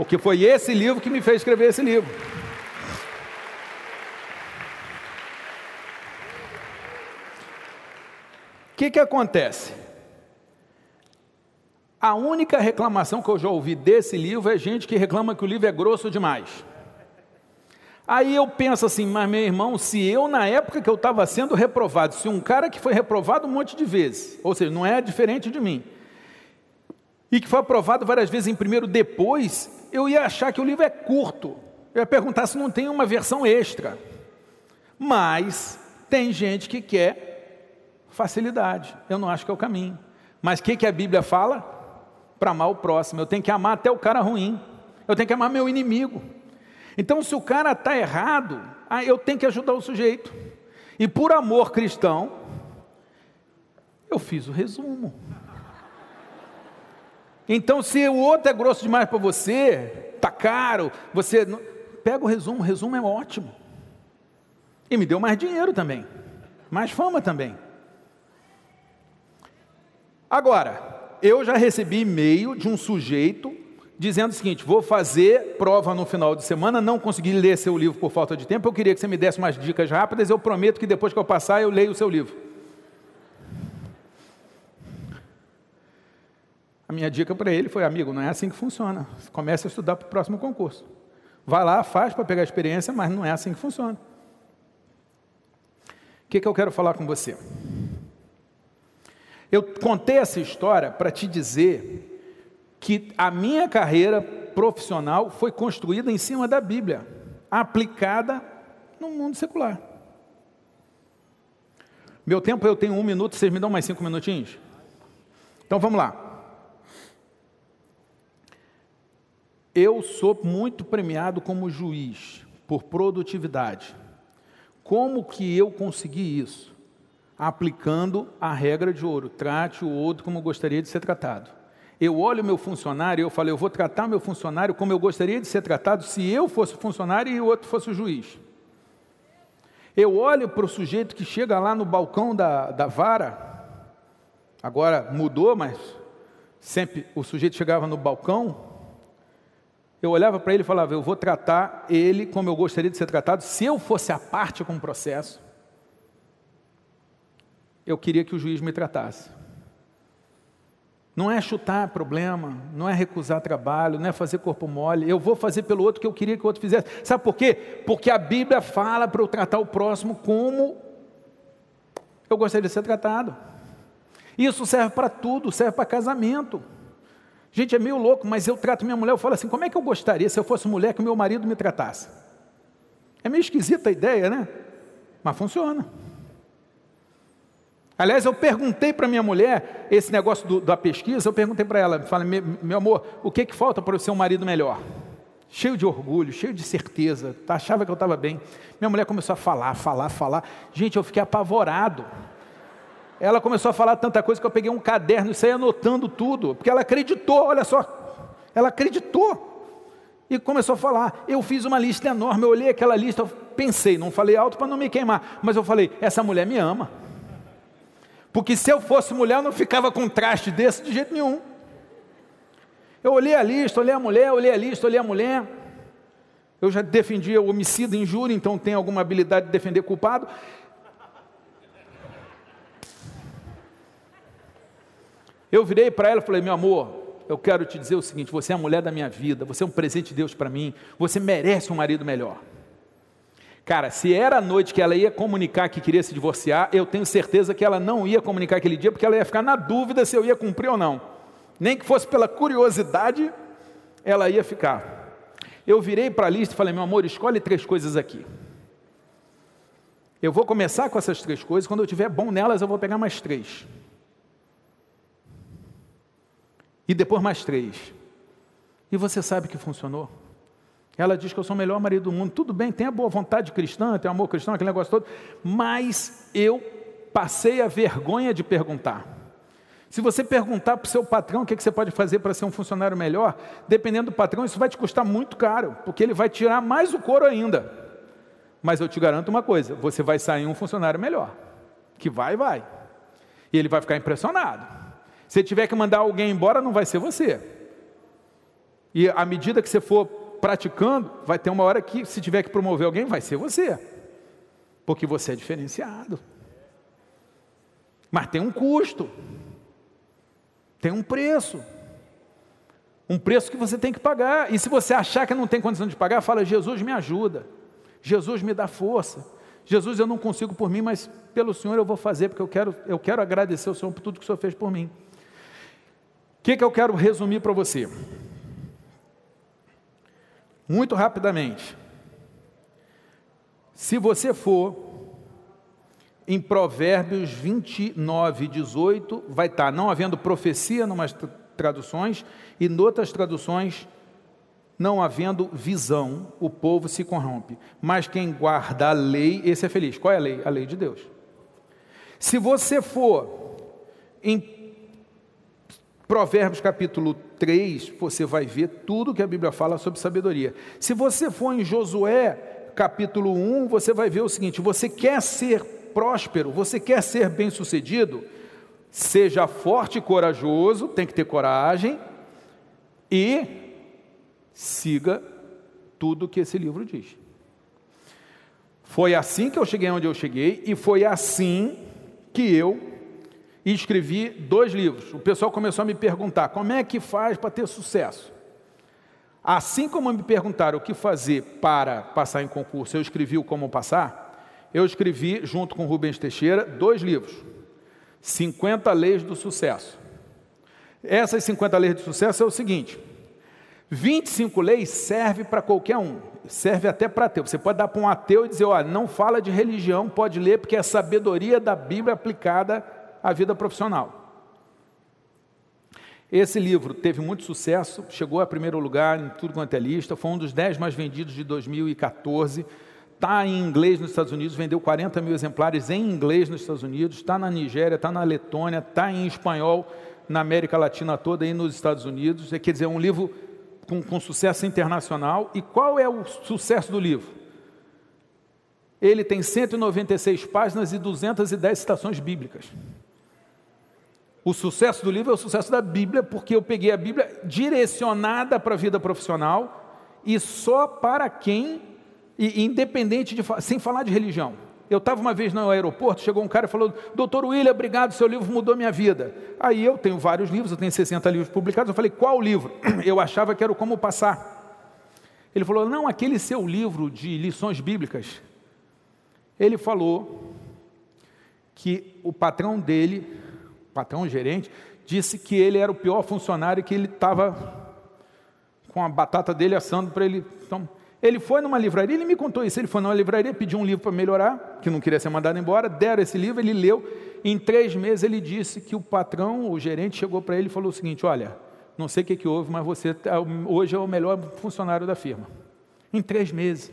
Porque foi esse livro que me fez escrever esse livro. O que, que acontece? A única reclamação que eu já ouvi desse livro é gente que reclama que o livro é grosso demais. Aí eu penso assim, mas meu irmão, se eu na época que eu estava sendo reprovado, se um cara que foi reprovado um monte de vezes, ou seja, não é diferente de mim, e que foi aprovado várias vezes em primeiro depois, eu ia achar que o livro é curto. Eu ia perguntar se não tem uma versão extra. Mas tem gente que quer facilidade. Eu não acho que é o caminho. Mas o que, que a Bíblia fala? para amar o próximo. Eu tenho que amar até o cara ruim. Eu tenho que amar meu inimigo. Então, se o cara está errado, eu tenho que ajudar o sujeito. E por amor cristão, eu fiz o resumo. Então, se o outro é grosso demais para você, tá caro, você pega o resumo, o resumo é ótimo. E me deu mais dinheiro também, mais fama também. Agora, eu já recebi e-mail de um sujeito dizendo o seguinte: vou fazer prova no final de semana, não consegui ler seu livro por falta de tempo, eu queria que você me desse umas dicas rápidas, eu prometo que depois que eu passar eu leio o seu livro. A minha dica para ele foi: amigo, não é assim que funciona. Comece a estudar para o próximo concurso. Vai lá, faz para pegar experiência, mas não é assim que funciona. O que, que eu quero falar com você? Eu contei essa história para te dizer que a minha carreira profissional foi construída em cima da Bíblia, aplicada no mundo secular. Meu tempo eu tenho um minuto, vocês me dão mais cinco minutinhos? Então vamos lá. Eu sou muito premiado como juiz por produtividade. Como que eu consegui isso? aplicando a regra de ouro: trate o outro como gostaria de ser tratado. Eu olho meu funcionário e eu falo, eu vou tratar meu funcionário como eu gostaria de ser tratado se eu fosse funcionário e o outro fosse o juiz. Eu olho para o sujeito que chega lá no balcão da, da vara Agora mudou, mas sempre o sujeito chegava no balcão, eu olhava para ele e falava: Eu vou tratar ele como eu gostaria de ser tratado. Se eu fosse a parte com o processo, eu queria que o juiz me tratasse. Não é chutar problema, não é recusar trabalho, não é fazer corpo mole. Eu vou fazer pelo outro que eu queria que o outro fizesse. Sabe por quê? Porque a Bíblia fala para eu tratar o próximo como eu gostaria de ser tratado. Isso serve para tudo, serve para casamento. Gente, é meio louco, mas eu trato minha mulher, eu falo assim: como é que eu gostaria se eu fosse mulher que o meu marido me tratasse? É meio esquisita a ideia, né? Mas funciona. Aliás, eu perguntei para minha mulher esse negócio do, da pesquisa, eu perguntei para ela, falei, meu amor, o que, que falta para eu ser um marido melhor? Cheio de orgulho, cheio de certeza, achava que eu estava bem. Minha mulher começou a falar, falar, falar. Gente, eu fiquei apavorado. Ela começou a falar tanta coisa que eu peguei um caderno e saí anotando tudo, porque ela acreditou, olha só, ela acreditou. E começou a falar. Eu fiz uma lista enorme, eu olhei aquela lista, eu pensei, não falei alto para não me queimar, mas eu falei: essa mulher me ama. Porque se eu fosse mulher, eu não ficava com um traste desse de jeito nenhum. Eu olhei a lista, olhei a mulher, olhei a lista, olhei a mulher. Eu já defendi o homicídio e injúria, então tenho alguma habilidade de defender culpado. Eu virei para ela e falei: meu amor, eu quero te dizer o seguinte: você é a mulher da minha vida, você é um presente de Deus para mim, você merece um marido melhor. Cara, se era a noite que ela ia comunicar que queria se divorciar, eu tenho certeza que ela não ia comunicar aquele dia, porque ela ia ficar na dúvida se eu ia cumprir ou não. Nem que fosse pela curiosidade, ela ia ficar. Eu virei para a lista e falei: meu amor, escolhe três coisas aqui. Eu vou começar com essas três coisas, quando eu tiver bom nelas, eu vou pegar mais três. E depois mais três. E você sabe que funcionou? Ela diz que eu sou o melhor marido do mundo. Tudo bem, tem a boa vontade cristã, tem o amor cristão, aquele negócio todo. Mas eu passei a vergonha de perguntar. Se você perguntar para o seu patrão o que, é que você pode fazer para ser um funcionário melhor, dependendo do patrão, isso vai te custar muito caro, porque ele vai tirar mais o couro ainda. Mas eu te garanto uma coisa: você vai sair um funcionário melhor. Que vai, vai. E ele vai ficar impressionado. Se tiver que mandar alguém embora, não vai ser você. E à medida que você for praticando, vai ter uma hora que, se tiver que promover alguém, vai ser você. Porque você é diferenciado. Mas tem um custo. Tem um preço. Um preço que você tem que pagar. E se você achar que não tem condição de pagar, fala: Jesus me ajuda. Jesus me dá força. Jesus, eu não consigo por mim, mas pelo Senhor eu vou fazer, porque eu quero, eu quero agradecer ao Senhor por tudo que o Senhor fez por mim. Que, que eu quero resumir para você? Muito rapidamente. Se você for em Provérbios 29, 18, vai estar não havendo profecia em umas traduções e em outras traduções não havendo visão, o povo se corrompe. Mas quem guarda a lei, esse é feliz. Qual é a lei? A lei de Deus. Se você for em Provérbios capítulo 3, você vai ver tudo que a Bíblia fala sobre sabedoria. Se você for em Josué capítulo 1, você vai ver o seguinte: você quer ser próspero, você quer ser bem-sucedido, seja forte e corajoso, tem que ter coragem e siga tudo que esse livro diz. Foi assim que eu cheguei onde eu cheguei e foi assim que eu e escrevi dois livros. O pessoal começou a me perguntar: como é que faz para ter sucesso? Assim como me perguntaram o que fazer para passar em concurso, eu escrevi o Como Passar, eu escrevi, junto com Rubens Teixeira, dois livros: 50 Leis do Sucesso. Essas 50 leis do sucesso é o seguinte: 25 leis serve para qualquer um, serve até para ateu. Você pode dar para um ateu e dizer: olha, não fala de religião, pode ler, porque é sabedoria da Bíblia aplicada a vida profissional. Esse livro teve muito sucesso, chegou a primeiro lugar em tudo quanto é lista, foi um dos dez mais vendidos de 2014. Está em inglês nos Estados Unidos, vendeu 40 mil exemplares em inglês nos Estados Unidos, está na Nigéria, está na Letônia, está em espanhol na América Latina toda e nos Estados Unidos. É, quer dizer, é um livro com, com sucesso internacional. E qual é o sucesso do livro? Ele tem 196 páginas e 210 citações bíblicas. O sucesso do livro é o sucesso da Bíblia, porque eu peguei a Bíblia direcionada para a vida profissional e só para quem, e independente de, sem falar de religião. Eu estava uma vez no aeroporto, chegou um cara e falou: Doutor William, obrigado, seu livro mudou minha vida. Aí eu tenho vários livros, eu tenho 60 livros publicados. Eu falei: Qual livro? Eu achava que era o Como Passar. Ele falou: Não, aquele seu livro de lições bíblicas. Ele falou que o patrão dele patrão, gerente, disse que ele era o pior funcionário que ele estava com a batata dele assando para ele. Então, ele foi numa livraria, ele me contou isso. Ele foi numa livraria, pediu um livro para melhorar, que não queria ser mandado embora. Deram esse livro, ele leu. Em três meses, ele disse que o patrão, o gerente, chegou para ele e falou o seguinte: Olha, não sei o que, que houve, mas você tá, hoje é o melhor funcionário da firma. Em três meses,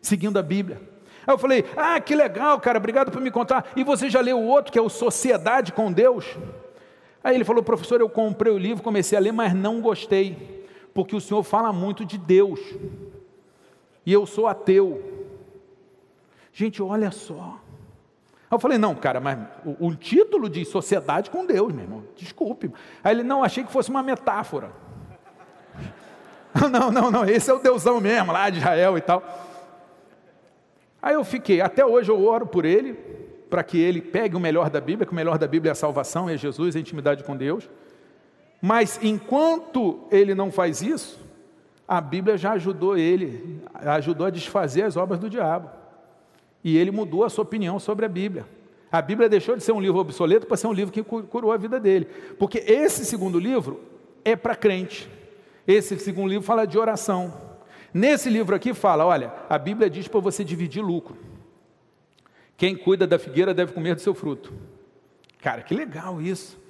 seguindo a Bíblia. Aí eu falei: Ah, que legal, cara, obrigado por me contar. E você já leu o outro, que é o Sociedade com Deus? Aí ele falou: Professor, eu comprei o livro, comecei a ler, mas não gostei, porque o senhor fala muito de Deus, e eu sou ateu. Gente, olha só. Aí eu falei: Não, cara, mas o, o título de Sociedade com Deus, meu irmão, desculpe. Aí ele: Não, achei que fosse uma metáfora. Não, não, não, esse é o Deusão mesmo, lá de Israel e tal. Aí eu fiquei, até hoje eu oro por ele, para que ele pegue o melhor da Bíblia, que o melhor da Bíblia é a salvação, é Jesus, é a intimidade com Deus. Mas enquanto ele não faz isso, a Bíblia já ajudou ele, ajudou a desfazer as obras do diabo. E ele mudou a sua opinião sobre a Bíblia. A Bíblia deixou de ser um livro obsoleto para ser um livro que curou a vida dele. Porque esse segundo livro é para crente. Esse segundo livro fala de oração. Nesse livro aqui fala: olha, a Bíblia diz para você dividir lucro. Quem cuida da figueira deve comer do seu fruto. Cara, que legal isso.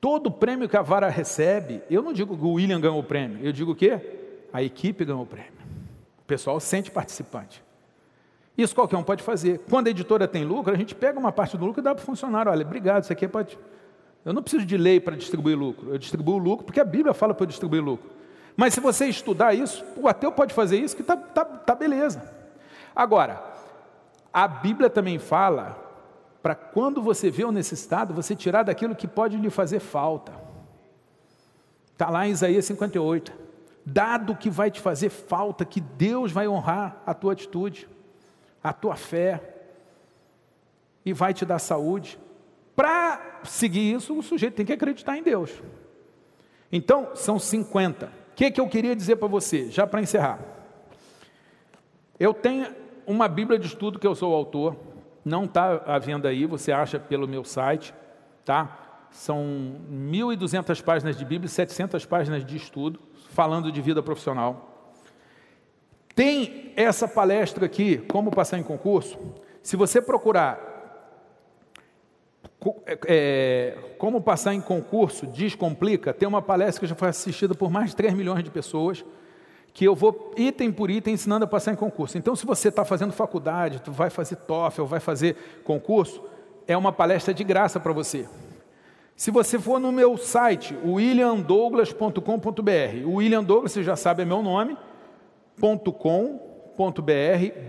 Todo prêmio que a vara recebe, eu não digo que o William ganhou o prêmio, eu digo o quê? A equipe ganhou o prêmio. O pessoal sente participante. Isso qualquer um pode fazer. Quando a editora tem lucro, a gente pega uma parte do lucro e dá para o funcionário. Olha, obrigado, isso aqui pode. Eu não preciso de lei para distribuir lucro. Eu distribuo lucro porque a Bíblia fala para eu distribuir lucro. Mas se você estudar isso, o ateu pode fazer isso, que está tá, tá beleza. Agora, a Bíblia também fala para quando você vê o necessitado, você tirar daquilo que pode lhe fazer falta. Está lá em Isaías 58. Dado que vai te fazer falta, que Deus vai honrar a tua atitude, a tua fé, e vai te dar saúde. Para seguir isso, o sujeito tem que acreditar em Deus. Então, são 50 que, que eu queria dizer para você, já para encerrar? Eu tenho uma Bíblia de estudo que eu sou autor, não está à venda aí, você acha pelo meu site, tá? São 1.200 páginas de Bíblia, 700 páginas de estudo, falando de vida profissional. Tem essa palestra aqui, Como Passar em Concurso. Se você procurar é, é, como passar em concurso descomplica, tem uma palestra que já foi assistida por mais de 3 milhões de pessoas, que eu vou item por item ensinando a passar em concurso. Então, se você está fazendo faculdade, tu vai fazer TOEFL, vai fazer concurso, é uma palestra de graça para você. Se você for no meu site, williamdouglas.com.br, o William Douglas, você já sabe, é meu nome, .com.br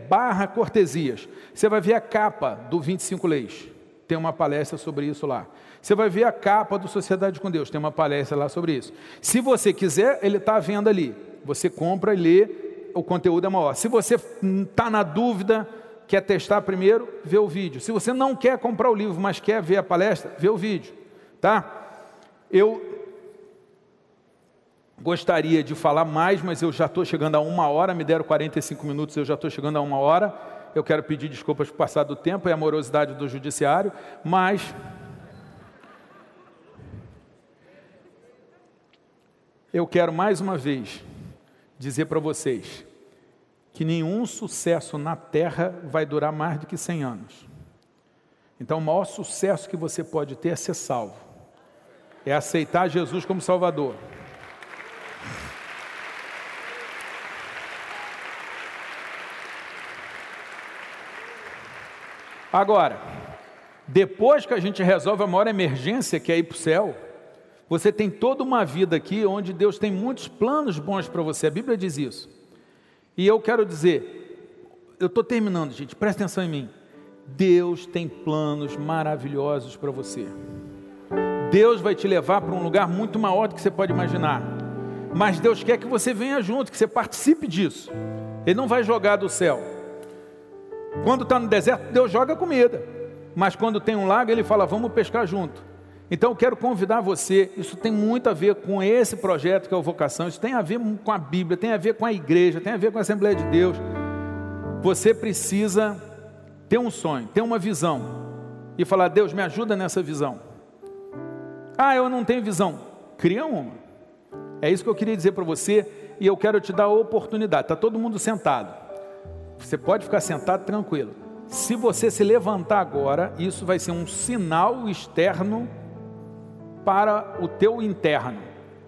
barra cortesias. Você vai ver a capa do 25 leis. Tem uma palestra sobre isso lá. Você vai ver a capa do Sociedade com Deus, tem uma palestra lá sobre isso. Se você quiser, ele está à venda ali. Você compra e lê, o conteúdo é maior. Se você está na dúvida, quer testar primeiro, vê o vídeo. Se você não quer comprar o livro, mas quer ver a palestra, vê o vídeo. Tá? Eu gostaria de falar mais, mas eu já estou chegando a uma hora, me deram 45 minutos, eu já estou chegando a uma hora eu quero pedir desculpas por passar do tempo e a morosidade do judiciário, mas eu quero mais uma vez dizer para vocês que nenhum sucesso na terra vai durar mais do que 100 anos. Então, o maior sucesso que você pode ter é ser salvo, é aceitar Jesus como Salvador. Agora, depois que a gente resolve a maior emergência, que é ir para o céu, você tem toda uma vida aqui onde Deus tem muitos planos bons para você. A Bíblia diz isso. E eu quero dizer, eu estou terminando, gente, presta atenção em mim. Deus tem planos maravilhosos para você. Deus vai te levar para um lugar muito maior do que você pode imaginar. Mas Deus quer que você venha junto, que você participe disso. Ele não vai jogar do céu. Quando está no deserto, Deus joga comida. Mas quando tem um lago, Ele fala: vamos pescar junto. Então eu quero convidar você, isso tem muito a ver com esse projeto que é o Vocação, isso tem a ver com a Bíblia, tem a ver com a igreja, tem a ver com a Assembleia de Deus. Você precisa ter um sonho, ter uma visão e falar: Deus, me ajuda nessa visão. Ah, eu não tenho visão. Cria uma. É isso que eu queria dizer para você e eu quero te dar a oportunidade. Está todo mundo sentado. Você pode ficar sentado tranquilo. Se você se levantar agora, isso vai ser um sinal externo para o teu interno.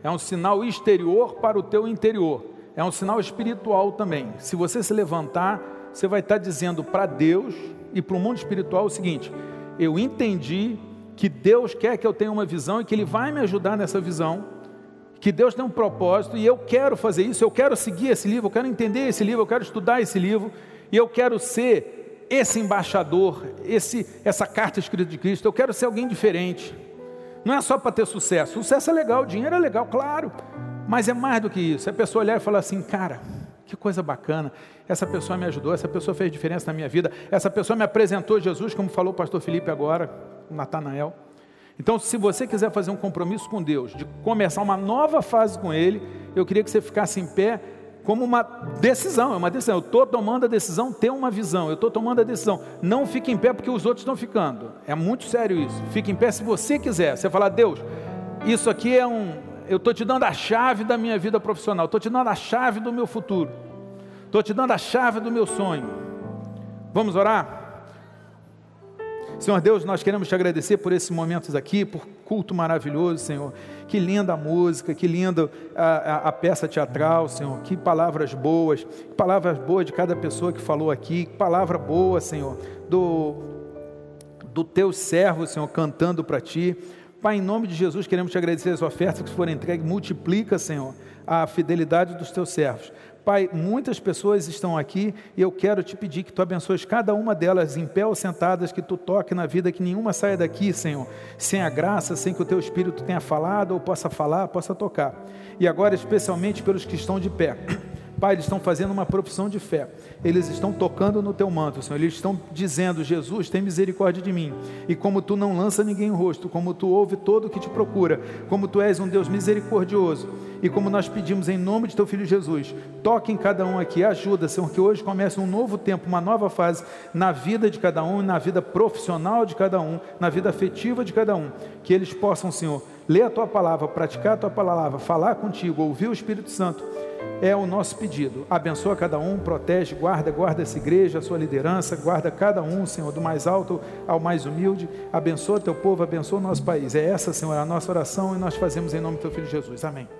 É um sinal exterior para o teu interior. É um sinal espiritual também. Se você se levantar, você vai estar dizendo para Deus e para o mundo espiritual o seguinte: eu entendi que Deus quer que eu tenha uma visão e que Ele vai me ajudar nessa visão, que Deus tem um propósito e eu quero fazer isso, eu quero seguir esse livro, eu quero entender esse livro, eu quero estudar esse livro e eu quero ser esse embaixador, esse, essa carta escrita de Cristo, eu quero ser alguém diferente. Não é só para ter sucesso. Sucesso é legal, dinheiro é legal, claro. Mas é mais do que isso. É a pessoa olhar e falar assim, cara, que coisa bacana. Essa pessoa me ajudou, essa pessoa fez diferença na minha vida. Essa pessoa me apresentou Jesus, como falou o pastor Felipe agora, Natanael. Então, se você quiser fazer um compromisso com Deus, de começar uma nova fase com Ele, eu queria que você ficasse em pé como uma decisão, é uma decisão. Eu estou tomando a decisão, ter uma visão. Eu estou tomando a decisão. Não fique em pé porque os outros estão ficando. É muito sério isso. Fique em pé se você quiser. Você falar, Deus, isso aqui é um. Eu estou te dando a chave da minha vida profissional. Estou te dando a chave do meu futuro. Estou te dando a chave do meu sonho. Vamos orar? Senhor Deus, nós queremos te agradecer por esses momentos aqui, por culto maravilhoso, Senhor. Que linda a música, que linda a, a, a, peça teatral, Senhor. Que palavras boas, que palavras boas de cada pessoa que falou aqui, que palavra boa, Senhor, do, do teu servo, Senhor, cantando para ti. Pai, em nome de Jesus, queremos te agradecer as ofertas que foram entregues. Multiplica, Senhor, a fidelidade dos teus servos. Pai, muitas pessoas estão aqui e eu quero te pedir que tu abençoes cada uma delas em pé ou sentadas, que tu toque na vida, que nenhuma saia daqui, Senhor, sem a graça, sem que o teu Espírito tenha falado ou possa falar, possa tocar. E agora, especialmente pelos que estão de pé. Pai, eles estão fazendo uma profissão de fé. Eles estão tocando no teu manto, Senhor. Eles estão dizendo: Jesus, tem misericórdia de mim. E como tu não lança ninguém em rosto, como tu ouve todo o que te procura, como tu és um Deus misericordioso, e como nós pedimos em nome de teu filho Jesus, toque em cada um aqui, ajuda, Senhor, que hoje comece um novo tempo, uma nova fase na vida de cada um, na vida profissional de cada um, na vida afetiva de cada um. Que eles possam, Senhor, ler a tua palavra, praticar a tua palavra, falar contigo, ouvir o Espírito Santo é o nosso pedido. Abençoa cada um, protege, guarda, guarda essa igreja, a sua liderança, guarda cada um, Senhor, do mais alto ao mais humilde. Abençoa teu povo, abençoa o nosso país. É essa, Senhor, a nossa oração e nós fazemos em nome do teu filho Jesus. Amém.